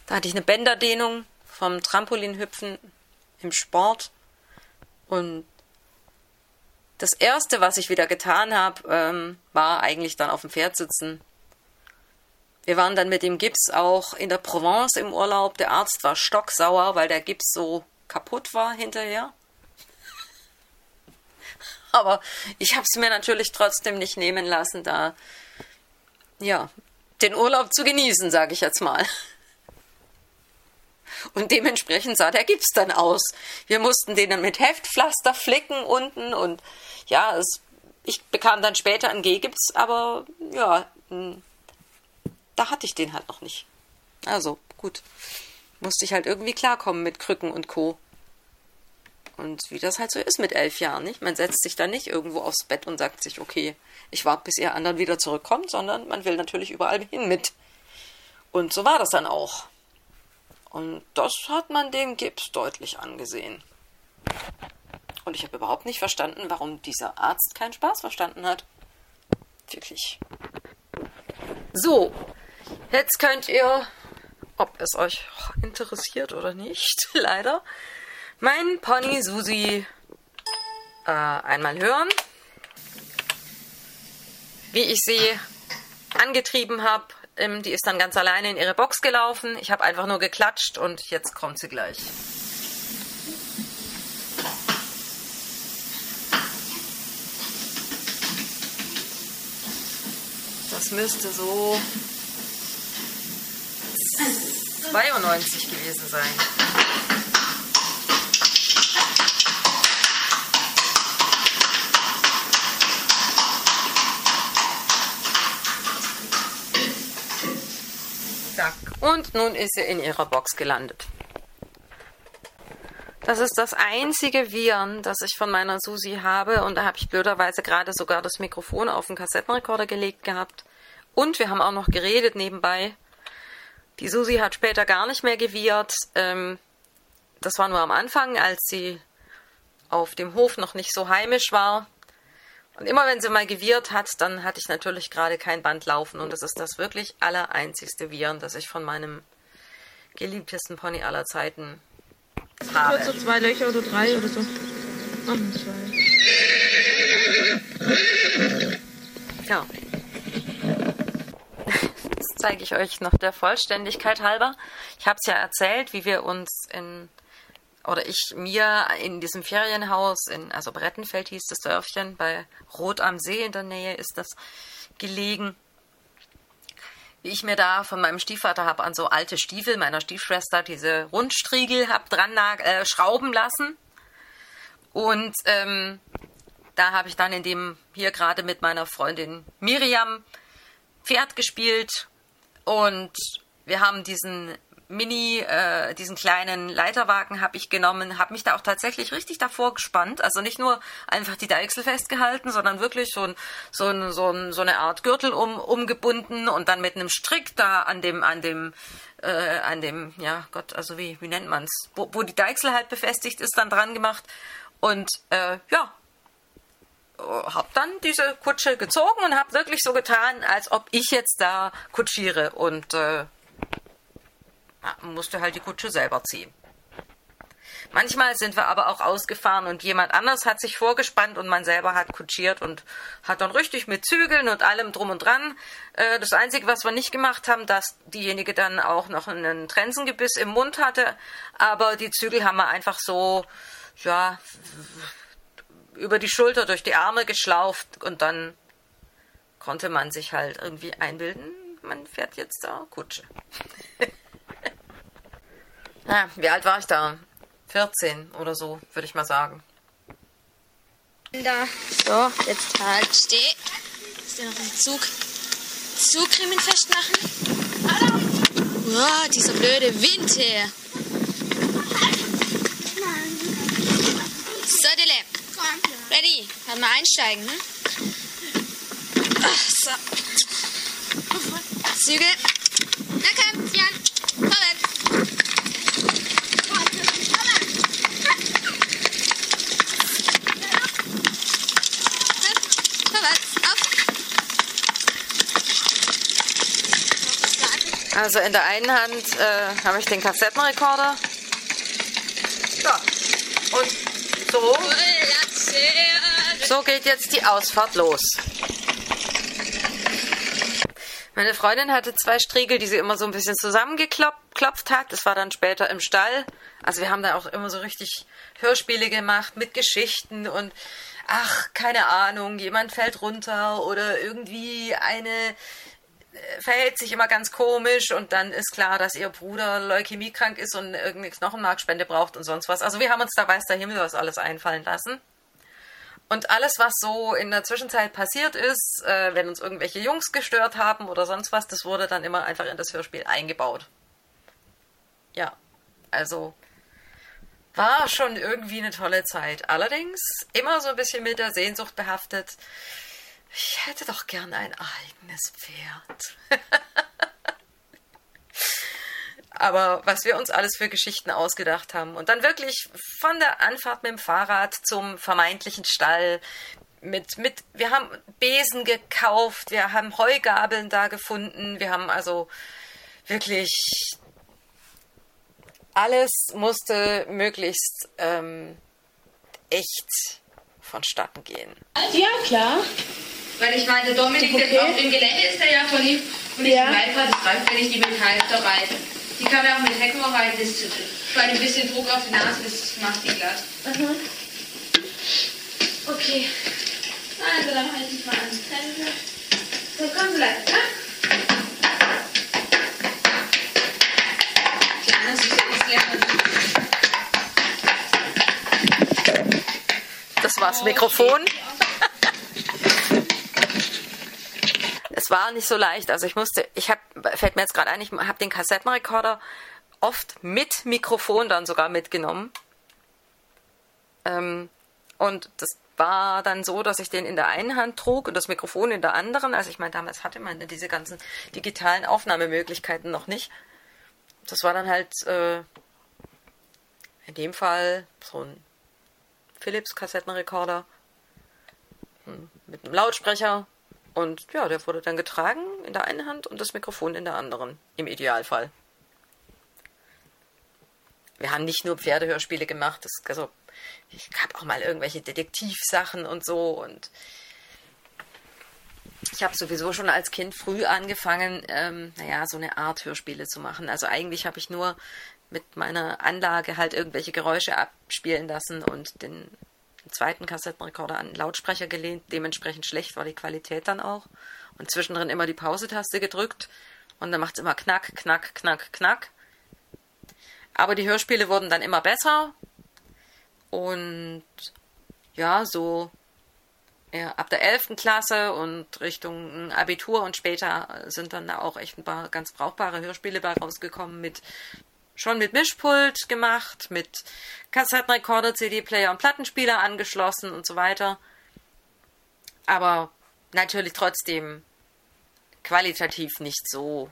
Da hatte ich eine Bänderdehnung vom Trampolinhüpfen im Sport. Und das Erste, was ich wieder getan habe, ähm, war eigentlich dann auf dem Pferd sitzen wir waren dann mit dem Gips auch in der Provence im Urlaub. Der Arzt war stocksauer, weil der Gips so kaputt war hinterher. Aber ich habe es mir natürlich trotzdem nicht nehmen lassen, da ja den Urlaub zu genießen, sage ich jetzt mal. Und dementsprechend sah der Gips dann aus. Wir mussten den dann mit Heftpflaster flicken unten und ja, es, ich bekam dann später einen G-Gips, aber ja, da hatte ich den halt noch nicht. Also gut, musste ich halt irgendwie klarkommen mit Krücken und Co. Und wie das halt so ist mit elf Jahren, nicht? Man setzt sich da nicht irgendwo aufs Bett und sagt sich, okay, ich warte, bis ihr anderen wieder zurückkommt, sondern man will natürlich überall hin mit. Und so war das dann auch. Und das hat man dem Gips deutlich angesehen. Und ich habe überhaupt nicht verstanden, warum dieser Arzt keinen Spaß verstanden hat. Wirklich. So, jetzt könnt ihr, ob es euch interessiert oder nicht, leider, mein Pony Susi äh, einmal hören. Wie ich sie angetrieben habe, ähm, die ist dann ganz alleine in ihre Box gelaufen. Ich habe einfach nur geklatscht und jetzt kommt sie gleich. Das müsste so 92 gewesen sein. Und nun ist sie in ihrer Box gelandet. Das ist das einzige Viren, das ich von meiner Susi habe. Und da habe ich blöderweise gerade sogar das Mikrofon auf den Kassettenrekorder gelegt gehabt. Und wir haben auch noch geredet nebenbei. Die Susi hat später gar nicht mehr gewiehert. Ähm, das war nur am Anfang, als sie auf dem Hof noch nicht so heimisch war. Und immer wenn sie mal gewirrt hat, dann hatte ich natürlich gerade kein Band laufen. Und das ist das wirklich allereinzigste Viren, das ich von meinem geliebtesten Pony aller Zeiten habe. so zwei Löcher oder drei oder so. Oh, zwei. Ja. Das zeige ich euch noch der Vollständigkeit halber. Ich habe es ja erzählt, wie wir uns in oder ich mir in diesem Ferienhaus, in, also Brettenfeld hieß das Dörfchen, bei Rot am See in der Nähe ist das gelegen. Wie ich mir da von meinem Stiefvater habe an so alte Stiefel meiner Stiefschwester diese Rundstriegel hab dran äh, schrauben lassen. Und ähm, da habe ich dann in dem hier gerade mit meiner Freundin Miriam Pferd gespielt und wir haben diesen Mini, äh, diesen kleinen Leiterwagen habe ich genommen, habe mich da auch tatsächlich richtig davor gespannt. Also nicht nur einfach die Deichsel festgehalten, sondern wirklich so, ein, so, ein, so, ein, so eine Art Gürtel um, umgebunden und dann mit einem Strick da an dem, an dem, äh, an dem, ja Gott, also wie, wie nennt man's, wo, wo die Deichsel halt befestigt ist, dann dran gemacht. Und äh, ja, habe dann diese Kutsche gezogen und habe wirklich so getan, als ob ich jetzt da kutschiere. Und äh, musste halt die Kutsche selber ziehen. Manchmal sind wir aber auch ausgefahren und jemand anders hat sich vorgespannt und man selber hat kutschiert und hat dann richtig mit Zügeln und allem drum und dran. Äh, das Einzige, was wir nicht gemacht haben, dass diejenige dann auch noch einen Trensengebiss im Mund hatte, aber die Zügel haben wir einfach so, ja, über die Schulter durch die Arme geschlauft und dann konnte man sich halt irgendwie einbilden, man fährt jetzt da Kutsche. Ja, wie alt war ich da? 14 oder so, würde ich mal sagen. Da. So, jetzt halt steh. Ist ja noch ein Zug. Zugriemen festmachen. Hallo. Wow, dieser blöde Wind hier. So, Dille. Ready. Halt mal einsteigen, hm? Ach, so. Zügel. Also in der einen Hand äh, habe ich den Kassettenrekorder. Ja. Und so, so geht jetzt die Ausfahrt los. Meine Freundin hatte zwei Striegel, die sie immer so ein bisschen zusammengeklopft hat. Das war dann später im Stall. Also wir haben da auch immer so richtig Hörspiele gemacht mit Geschichten und ach, keine Ahnung, jemand fällt runter oder irgendwie eine verhält sich immer ganz komisch und dann ist klar, dass ihr Bruder leukämiekrank ist und irgendeine Knochenmarkspende braucht und sonst was. Also wir haben uns da weiß der Himmel was alles einfallen lassen. Und alles, was so in der Zwischenzeit passiert ist, äh, wenn uns irgendwelche Jungs gestört haben oder sonst was, das wurde dann immer einfach in das Hörspiel eingebaut. Ja, also war schon irgendwie eine tolle Zeit. Allerdings immer so ein bisschen mit der Sehnsucht behaftet. Ich hätte doch gern ein eigenes Pferd. Aber was wir uns alles für Geschichten ausgedacht haben. Und dann wirklich von der Anfahrt mit dem Fahrrad zum vermeintlichen Stall. Mit, mit, wir haben Besen gekauft, wir haben Heugabeln da gefunden, wir haben also wirklich alles musste möglichst ähm, echt vonstatten gehen. Ja, klar. Weil ich meine, Dominik, Okay. auf dem Gelände ist er ja von ihm. Und ich Ja. weiß, was es reicht, wenn ich die mit Halfter reite. Die kann man auch mit Heckrohr reiten. Das bei ein bisschen Druck auf die Nase, das macht die glatt. Okay. Also, dann halte ich mal ans Fenster. So, komm gleich, ja? Sicher ist. Das war's Mikrofon. Es war nicht so leicht. Also ich musste, ich habe, fällt mir jetzt gerade ein, ich habe den Kassettenrekorder oft mit Mikrofon dann sogar mitgenommen. Ähm, und das war dann so, dass ich den in der einen Hand trug und das Mikrofon in der anderen. Also ich meine, damals hatte man diese ganzen digitalen Aufnahmemöglichkeiten noch nicht. Das war dann halt äh, in dem Fall so ein Philips Kassettenrekorder hm, mit einem Lautsprecher und ja, der wurde dann getragen in der einen Hand und das Mikrofon in der anderen, im Idealfall. Wir haben nicht nur Pferdehörspiele gemacht, das, also ich habe auch mal irgendwelche Detektivsachen und so und ich habe sowieso schon als Kind früh angefangen, ähm, naja, so eine Art Hörspiele zu machen. Also eigentlich habe ich nur mit meiner Anlage halt irgendwelche Geräusche abspielen lassen und den, den zweiten Kassettenrekorder an den Lautsprecher gelehnt. Dementsprechend schlecht war die Qualität dann auch. Und zwischendrin immer die Pause-Taste gedrückt und dann macht es immer knack, knack, knack, knack. Aber die Hörspiele wurden dann immer besser und ja, so ja, ab der 11. Klasse und Richtung Abitur und später sind dann da auch echt ein paar ganz brauchbare Hörspiele bei rausgekommen mit schon mit Mischpult gemacht, mit Kassettenrekorder, CD-Player und Plattenspieler angeschlossen und so weiter. Aber natürlich trotzdem qualitativ nicht so,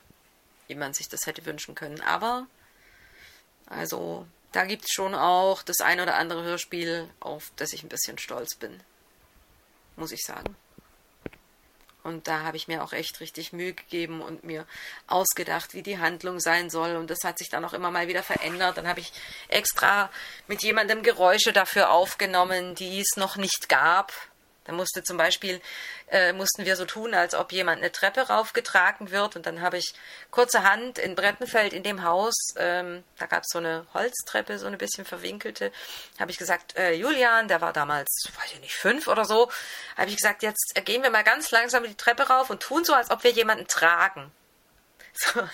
wie man sich das hätte wünschen können. Aber also da gibt es schon auch das ein oder andere Hörspiel, auf das ich ein bisschen stolz bin muss ich sagen. Und da habe ich mir auch echt richtig Mühe gegeben und mir ausgedacht, wie die Handlung sein soll. Und das hat sich dann auch immer mal wieder verändert. Dann habe ich extra mit jemandem Geräusche dafür aufgenommen, die es noch nicht gab. Da musste zum Beispiel, äh, mussten wir so tun, als ob jemand eine Treppe raufgetragen wird. Und dann habe ich kurzerhand in Brettenfeld in dem Haus, ähm, da gab es so eine Holztreppe, so eine bisschen verwinkelte, habe ich gesagt, äh, Julian, der war damals, weiß ich nicht, fünf oder so, habe ich gesagt, jetzt äh, gehen wir mal ganz langsam die Treppe rauf und tun so, als ob wir jemanden tragen. So.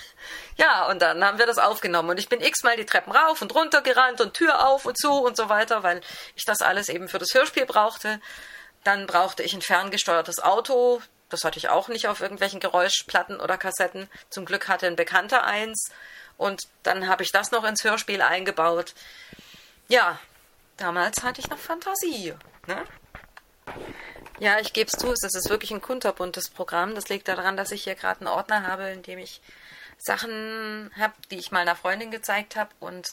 Ja, und dann haben wir das aufgenommen. Und ich bin x-mal die Treppen rauf und runter gerannt und Tür auf und zu und so weiter, weil ich das alles eben für das Hörspiel brauchte. Dann brauchte ich ein ferngesteuertes Auto. Das hatte ich auch nicht auf irgendwelchen Geräuschplatten oder Kassetten. Zum Glück hatte ein Bekannter eins. Und dann habe ich das noch ins Hörspiel eingebaut. Ja, damals hatte ich noch Fantasie. Ne? Ja, ich gebe es zu, es ist wirklich ein kunterbuntes Programm. Das liegt daran, dass ich hier gerade einen Ordner habe, in dem ich Sachen habe, die ich mal einer Freundin gezeigt habe. Und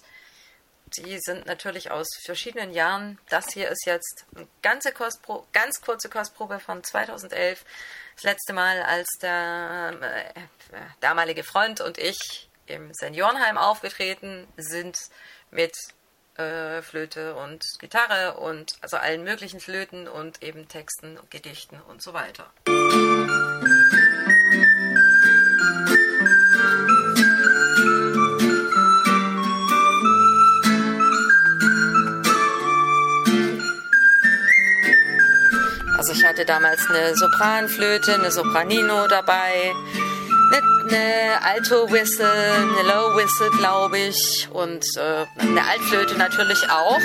die sind natürlich aus verschiedenen Jahren. Das hier ist jetzt eine ganze Kostpro ganz kurze Kostprobe von 2011. Das letzte Mal, als der äh, damalige Freund und ich im Seniorenheim aufgetreten sind mit äh, Flöte und Gitarre und also allen möglichen Flöten und eben Texten Gedichten und so weiter. Also hatte damals eine Sopranflöte, eine Sopranino dabei, eine, Alto Whistle, eine Low Whistle, glaube ich, und äh, eine Altflöte natürlich auch.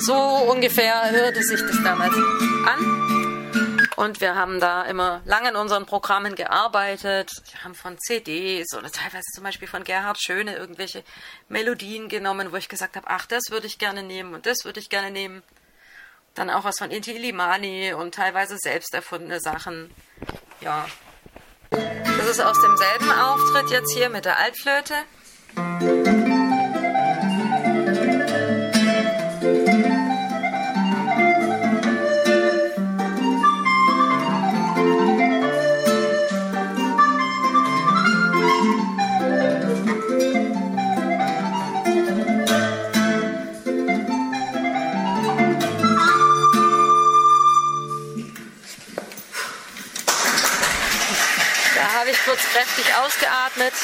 So ungefähr hörte sich das damals an. Und wir haben da immer lange in unseren Programmen gearbeitet. Wir haben von CDs oder teilweise zum Beispiel von Gerhard Schöne irgendwelche Melodien genommen, wo ich gesagt habe, ach, das würde ich gerne nehmen und das würde ich gerne nehmen. Dann auch was von Inti Illimani und teilweise selbst erfundene Sachen. Ja. Das ist aus demselben Auftritt jetzt hier mit der Altflöte. Kräftig ausgeatmet,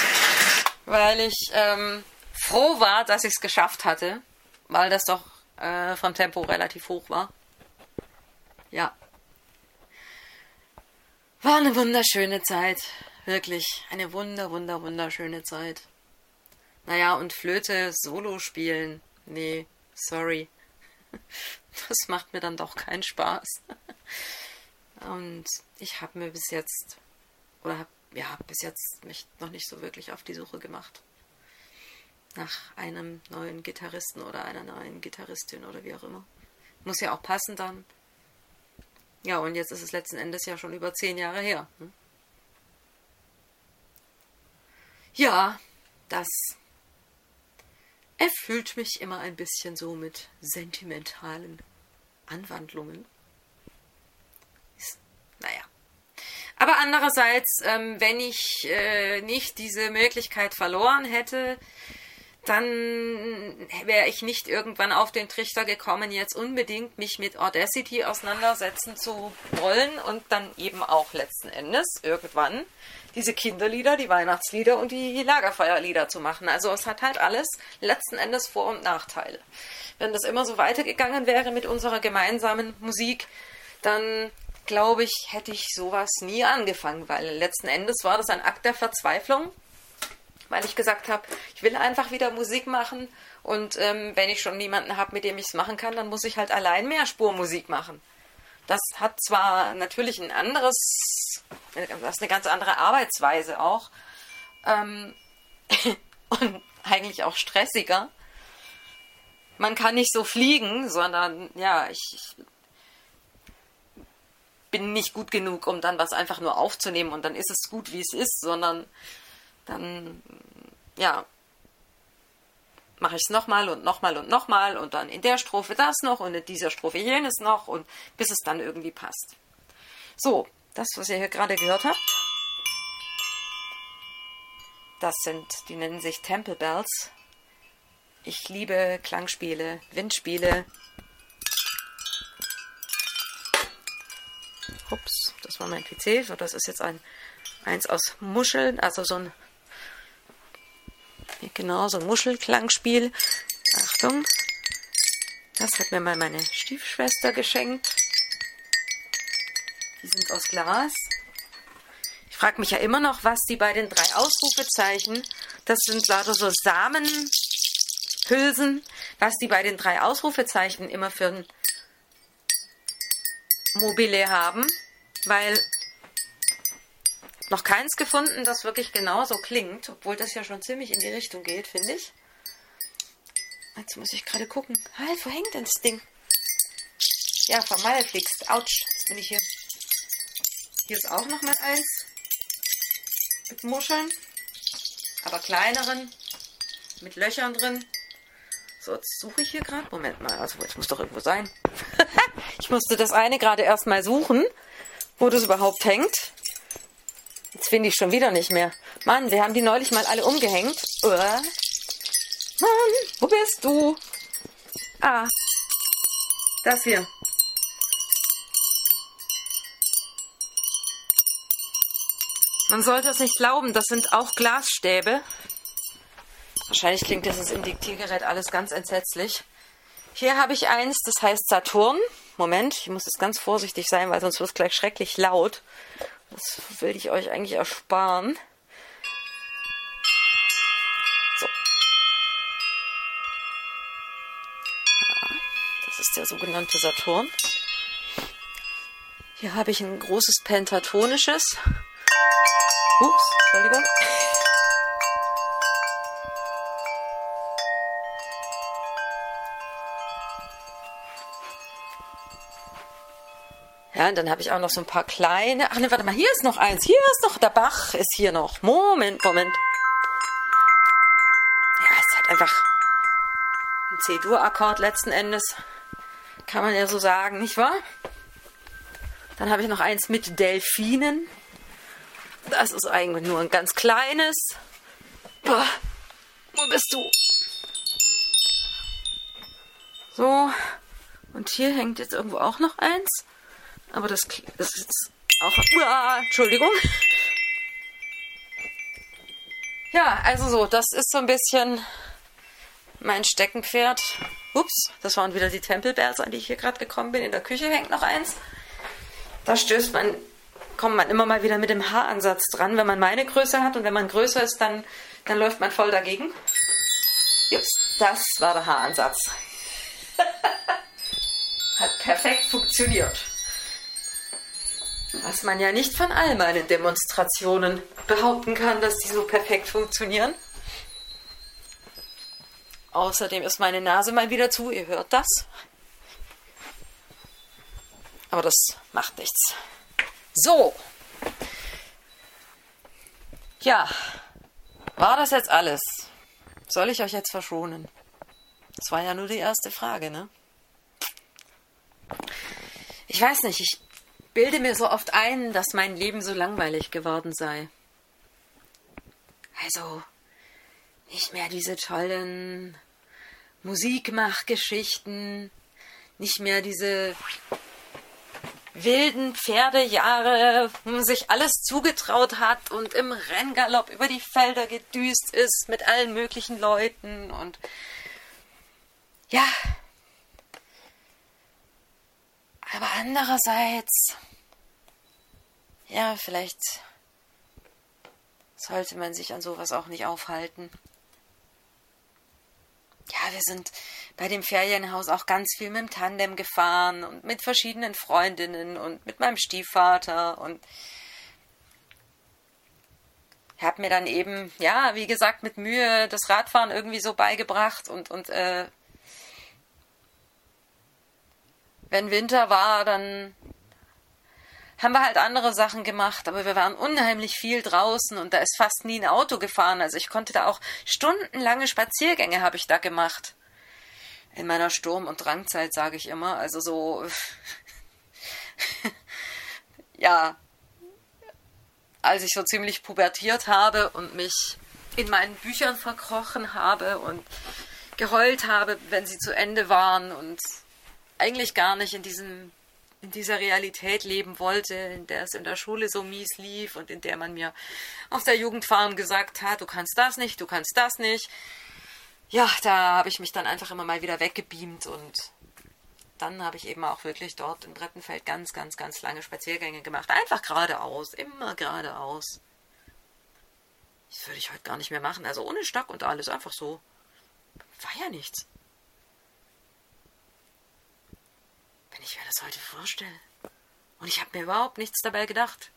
weil ich ähm, froh war, dass ich es geschafft hatte, weil das doch äh, vom Tempo relativ hoch war. Ja. War eine wunderschöne Zeit. Wirklich. Eine wunder, wunder, wunderschöne Zeit. Naja, und Flöte solo spielen. Nee, sorry. Das macht mir dann doch keinen Spaß. Und ich habe mir bis jetzt, oder hab, ja, bis jetzt mich noch nicht so wirklich auf die Suche gemacht. Nach einem neuen Gitarristen oder einer neuen Gitarristin oder wie auch immer. Muss ja auch passen dann. Ja, und jetzt ist es letzten Endes ja schon über zehn Jahre her. Hm? Ja, das erfüllt mich immer ein bisschen so mit sentimentalen Anwandlungen. Ist, naja. Aber andererseits, ähm, wenn ich äh, nicht diese Möglichkeit verloren hätte, dann wäre ich nicht irgendwann auf den Trichter gekommen, jetzt unbedingt mich mit Audacity auseinandersetzen zu wollen und dann eben auch letzten Endes irgendwann diese Kinderlieder, die Weihnachtslieder und die Lagerfeuerlieder zu machen. Also es hat halt alles letzten Endes Vor- und Nachteile. Wenn das immer so weitergegangen wäre mit unserer gemeinsamen Musik, dann glaube ich, hätte ich sowas nie angefangen, weil letzten Endes war das ein Akt der Verzweiflung, weil ich gesagt habe, ich will einfach wieder Musik machen und ähm, wenn ich schon niemanden habe, mit dem ich es machen kann, dann muss ich halt allein Mehrspurmusik machen. Das hat zwar natürlich ein anderes, das ist eine ganz andere Arbeitsweise auch ähm, und eigentlich auch stressiger. Man kann nicht so fliegen, sondern ja, ich, ich bin nicht gut genug, um dann was einfach nur aufzunehmen und dann ist es gut, wie es ist, sondern dann, ja, mache ich es nochmal und nochmal und nochmal und dann in der Strophe das noch und in dieser Strophe jenes noch und bis es dann irgendwie passt. So, das, was ihr hier gerade gehört habt, das sind, die nennen sich Temple Bells. Ich liebe Klangspiele, Windspiele. Ups, das war mein PC. So, das ist jetzt ein eins aus Muscheln, also so ein genau so Muschelklangspiel. Achtung, das hat mir mal meine Stiefschwester geschenkt. Die sind aus Glas. Ich frage mich ja immer noch, was die bei den drei Ausrufezeichen, das sind lauter so Samenhülsen, was die bei den drei Ausrufezeichen immer für ein Mobile haben, weil noch keins gefunden, das wirklich genauso klingt, obwohl das ja schon ziemlich in die Richtung geht, finde ich. Jetzt muss ich gerade gucken. Halt, wo hängt denn das Ding? Ja, fliegst. Autsch, jetzt bin ich hier. Hier ist auch noch mal eins. Mit Muscheln. Aber kleineren. Mit Löchern drin. So, jetzt suche ich hier gerade. Moment mal, also jetzt muss doch irgendwo sein. ich musste das eine gerade erstmal suchen, wo das überhaupt hängt. Jetzt finde ich schon wieder nicht mehr. Mann, wir haben die neulich mal alle umgehängt. Uah. Mann, wo bist du? Ah, das hier. Man sollte es nicht glauben, das sind auch Glasstäbe. Wahrscheinlich klingt das ins Indiktivgerät alles ganz entsetzlich. Hier habe ich eins, das heißt Saturn. Moment, ich muss jetzt ganz vorsichtig sein, weil sonst wird es gleich schrecklich laut. Das will ich euch eigentlich ersparen. So. Ja, das ist der sogenannte Saturn. Hier habe ich ein großes pentatonisches. Ups, Entschuldigung. Ja, und dann habe ich auch noch so ein paar kleine. Ach ne, warte mal, hier ist noch eins. Hier ist noch, der Bach ist hier noch. Moment, Moment. Ja, ist halt einfach ein C-Dur-Akkord letzten Endes. Kann man ja so sagen, nicht wahr? Dann habe ich noch eins mit Delfinen. Das ist eigentlich nur ein ganz kleines. Boah, wo bist du? So. Und hier hängt jetzt irgendwo auch noch eins. Aber das, das ist auch. Uah, Entschuldigung. Ja, also so, das ist so ein bisschen mein Steckenpferd. Ups, das waren wieder die Tempelbärs, an die ich hier gerade gekommen bin. In der Küche hängt noch eins. Da stößt man, kommt man immer mal wieder mit dem Haaransatz dran, wenn man meine Größe hat. Und wenn man größer ist, dann, dann läuft man voll dagegen. Jups, das war der Haaransatz. hat perfekt funktioniert. Was man ja nicht von all meinen Demonstrationen behaupten kann, dass die so perfekt funktionieren. Außerdem ist meine Nase mal wieder zu, ihr hört das. Aber das macht nichts. So. Ja, war das jetzt alles? Soll ich euch jetzt verschonen? Das war ja nur die erste Frage, ne? Ich weiß nicht, ich bilde mir so oft ein, dass mein Leben so langweilig geworden sei. Also, nicht mehr diese tollen Musikmachgeschichten, nicht mehr diese wilden Pferdejahre, wo man sich alles zugetraut hat und im Renngalopp über die Felder gedüst ist mit allen möglichen Leuten und ja. Aber andererseits, ja, vielleicht sollte man sich an sowas auch nicht aufhalten. Ja, wir sind bei dem Ferienhaus auch ganz viel mit dem Tandem gefahren und mit verschiedenen Freundinnen und mit meinem Stiefvater und habe mir dann eben, ja, wie gesagt, mit Mühe das Radfahren irgendwie so beigebracht und, und äh, wenn Winter war, dann haben wir halt andere Sachen gemacht, aber wir waren unheimlich viel draußen und da ist fast nie ein Auto gefahren. Also ich konnte da auch stundenlange Spaziergänge habe ich da gemacht. In meiner Sturm- und Drangzeit sage ich immer. Also so, ja, als ich so ziemlich pubertiert habe und mich in meinen Büchern verkrochen habe und geheult habe, wenn sie zu Ende waren und eigentlich gar nicht in diesem in dieser Realität leben wollte, in der es in der Schule so mies lief und in der man mir auf der Jugendfarm gesagt hat, du kannst das nicht, du kannst das nicht. Ja, da habe ich mich dann einfach immer mal wieder weggebeamt und dann habe ich eben auch wirklich dort in Brettenfeld ganz, ganz, ganz lange Spaziergänge gemacht. Einfach geradeaus, immer geradeaus. Das würde ich heute gar nicht mehr machen. Also ohne Stock und alles, einfach so. War ja nichts. Wenn ich mir das heute vorstelle. Und ich habe mir überhaupt nichts dabei gedacht.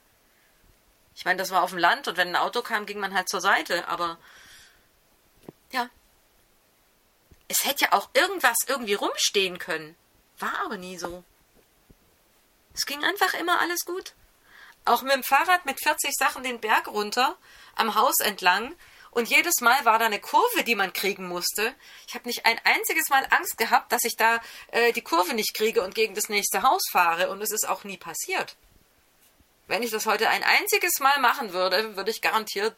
Ich meine, das war auf dem Land und wenn ein Auto kam, ging man halt zur Seite, aber ja. Es hätte ja auch irgendwas irgendwie rumstehen können. War aber nie so. Es ging einfach immer alles gut. Auch mit dem Fahrrad mit 40 Sachen den Berg runter, am Haus entlang, und jedes Mal war da eine Kurve, die man kriegen musste. Ich habe nicht ein einziges Mal Angst gehabt, dass ich da äh, die Kurve nicht kriege und gegen das nächste Haus fahre. Und es ist auch nie passiert. Wenn ich das heute ein einziges Mal machen würde, würde ich garantiert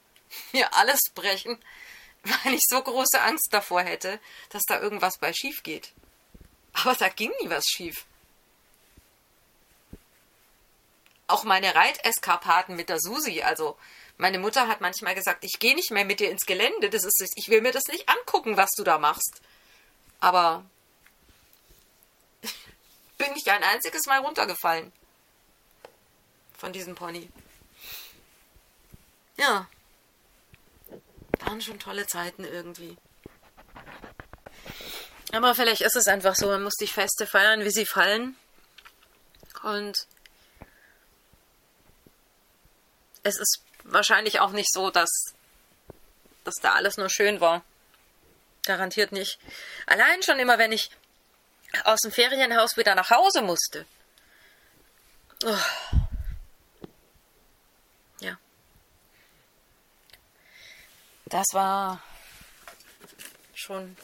mir alles brechen, weil ich so große Angst davor hätte, dass da irgendwas bei schief geht. Aber da ging nie was schief. auch meine Reiteskapaden mit der Susi. Also meine Mutter hat manchmal gesagt, ich gehe nicht mehr mit dir ins Gelände. Das ist, ich will mir das nicht angucken, was du da machst. Aber bin ich ein einziges Mal runtergefallen von diesem Pony. Ja, waren schon tolle Zeiten irgendwie. Aber vielleicht ist es einfach so, man muss die Feste feiern, wie sie fallen. Und es ist wahrscheinlich auch nicht so, dass, dass da alles nur schön war. Garantiert nicht. Allein schon immer, wenn ich aus dem Ferienhaus wieder nach Hause musste. Oh. Ja. Das war schon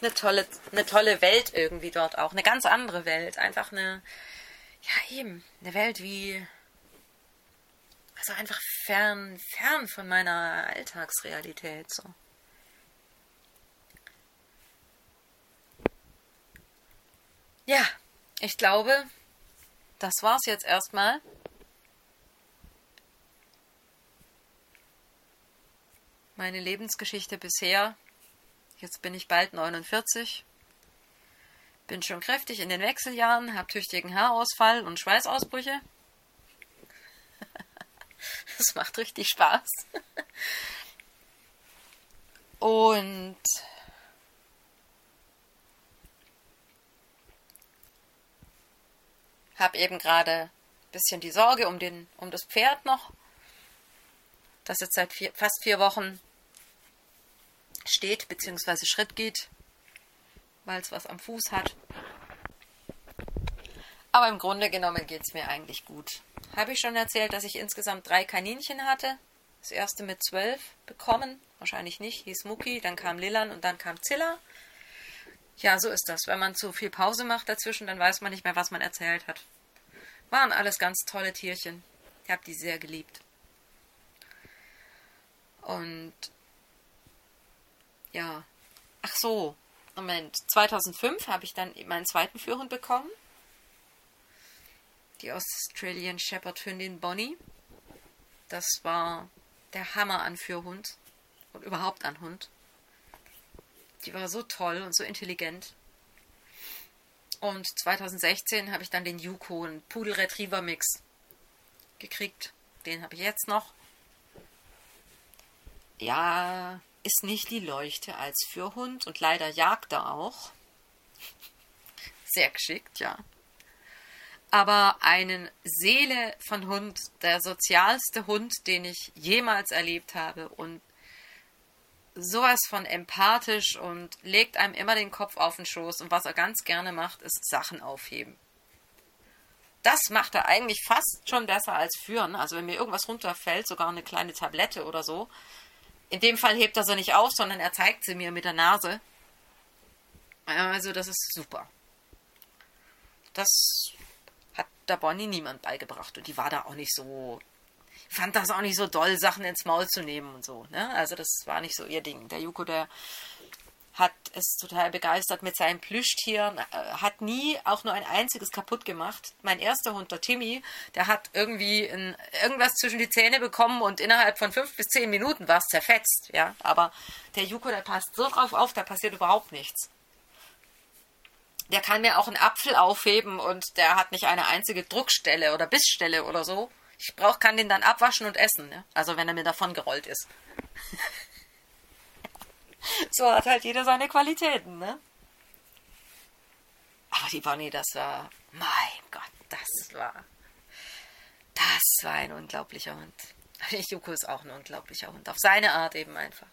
eine tolle, eine tolle Welt irgendwie dort auch. Eine ganz andere Welt. Einfach eine, ja eben, eine Welt wie, also einfach fern, fern von meiner Alltagsrealität. So. Ja, ich glaube, das war's jetzt erstmal. Meine Lebensgeschichte bisher. Jetzt bin ich bald 49. Bin schon kräftig in den Wechseljahren, habe tüchtigen Haarausfall und Schweißausbrüche. Das macht richtig Spaß. Und habe eben gerade ein bisschen die Sorge um, den, um das Pferd noch, das jetzt seit vier, fast vier Wochen steht bzw. Schritt geht, weil es was am Fuß hat. Aber im Grunde genommen geht es mir eigentlich gut. Habe ich schon erzählt, dass ich insgesamt drei Kaninchen hatte? Das erste mit zwölf bekommen, wahrscheinlich nicht, hieß Mucki, dann kam Lillan und dann kam Zilla. Ja, so ist das. Wenn man zu viel Pause macht dazwischen, dann weiß man nicht mehr, was man erzählt hat. Waren alles ganz tolle Tierchen. Ich habe die sehr geliebt. Und ja, ach so, Moment. 2005 habe ich dann meinen zweiten Führhund bekommen die Australian Shepherd Hündin Bonnie. Das war der Hammer an Fürhund und überhaupt an Hund. Die war so toll und so intelligent. Und 2016 habe ich dann den Yuko, einen Pudel Retriever Mix, gekriegt. Den habe ich jetzt noch. Ja, ist nicht die Leuchte als Fürhund und leider jagt er auch. Sehr geschickt, ja aber einen Seele von Hund, der sozialste Hund, den ich jemals erlebt habe und sowas von empathisch und legt einem immer den Kopf auf den Schoß und was er ganz gerne macht, ist Sachen aufheben. Das macht er eigentlich fast schon besser als führen. Also wenn mir irgendwas runterfällt, sogar eine kleine Tablette oder so. In dem Fall hebt er sie nicht auf, sondern er zeigt sie mir mit der Nase. Also das ist super. Das der Bonnie niemand beigebracht und die war da auch nicht so, fand das auch nicht so doll, Sachen ins Maul zu nehmen und so. Ne? Also das war nicht so ihr Ding. Der Yuko, der hat es total begeistert mit seinen Plüschtieren, äh, hat nie auch nur ein einziges kaputt gemacht. Mein erster Hund, der Timmy, der hat irgendwie ein, irgendwas zwischen die Zähne bekommen und innerhalb von fünf bis zehn Minuten war es zerfetzt. Ja? Aber der Yuko, der passt so drauf auf, da passiert überhaupt nichts der kann mir auch einen Apfel aufheben und der hat nicht eine einzige Druckstelle oder Bissstelle oder so. Ich brauch, kann den dann abwaschen und essen, ne? also wenn er mir davon gerollt ist. so hat halt jeder seine Qualitäten, ne? Aber die Bonnie, das war, mein Gott, das war, das war ein unglaublicher Hund. Yuko ist auch ein unglaublicher Hund, auf seine Art eben einfach.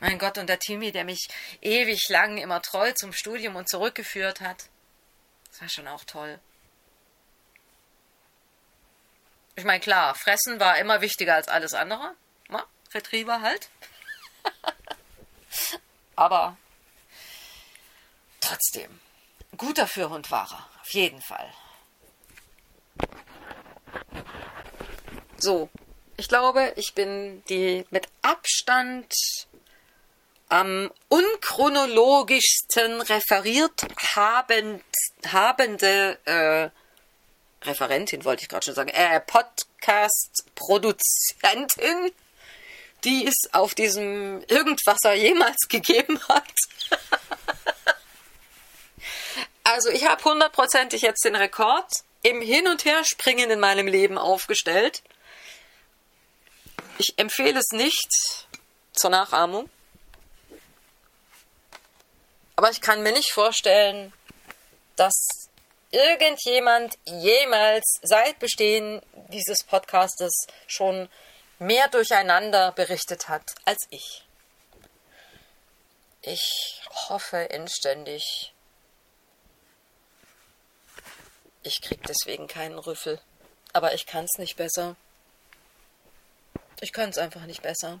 Mein Gott, und der Timmy, der mich ewig lang immer treu zum Studium und zurückgeführt hat. Das war schon auch toll. Ich meine, klar, Fressen war immer wichtiger als alles andere. Na, Retriever halt. Aber trotzdem, guter Fürhund war er, auf jeden Fall. So, ich glaube, ich bin die mit Abstand am unchronologischsten referiert habend, habende äh, Referentin wollte ich gerade schon sagen, äh, Podcast-Produzentin, die es auf diesem Irgendwasser jemals gegeben hat. also ich habe hundertprozentig jetzt den Rekord im Hin- und Herspringen in meinem Leben aufgestellt. Ich empfehle es nicht zur Nachahmung. Aber ich kann mir nicht vorstellen, dass irgendjemand jemals seit Bestehen dieses Podcastes schon mehr durcheinander berichtet hat als ich. Ich hoffe inständig, ich krieg deswegen keinen Rüffel. Aber ich kann's nicht besser. Ich kann's einfach nicht besser.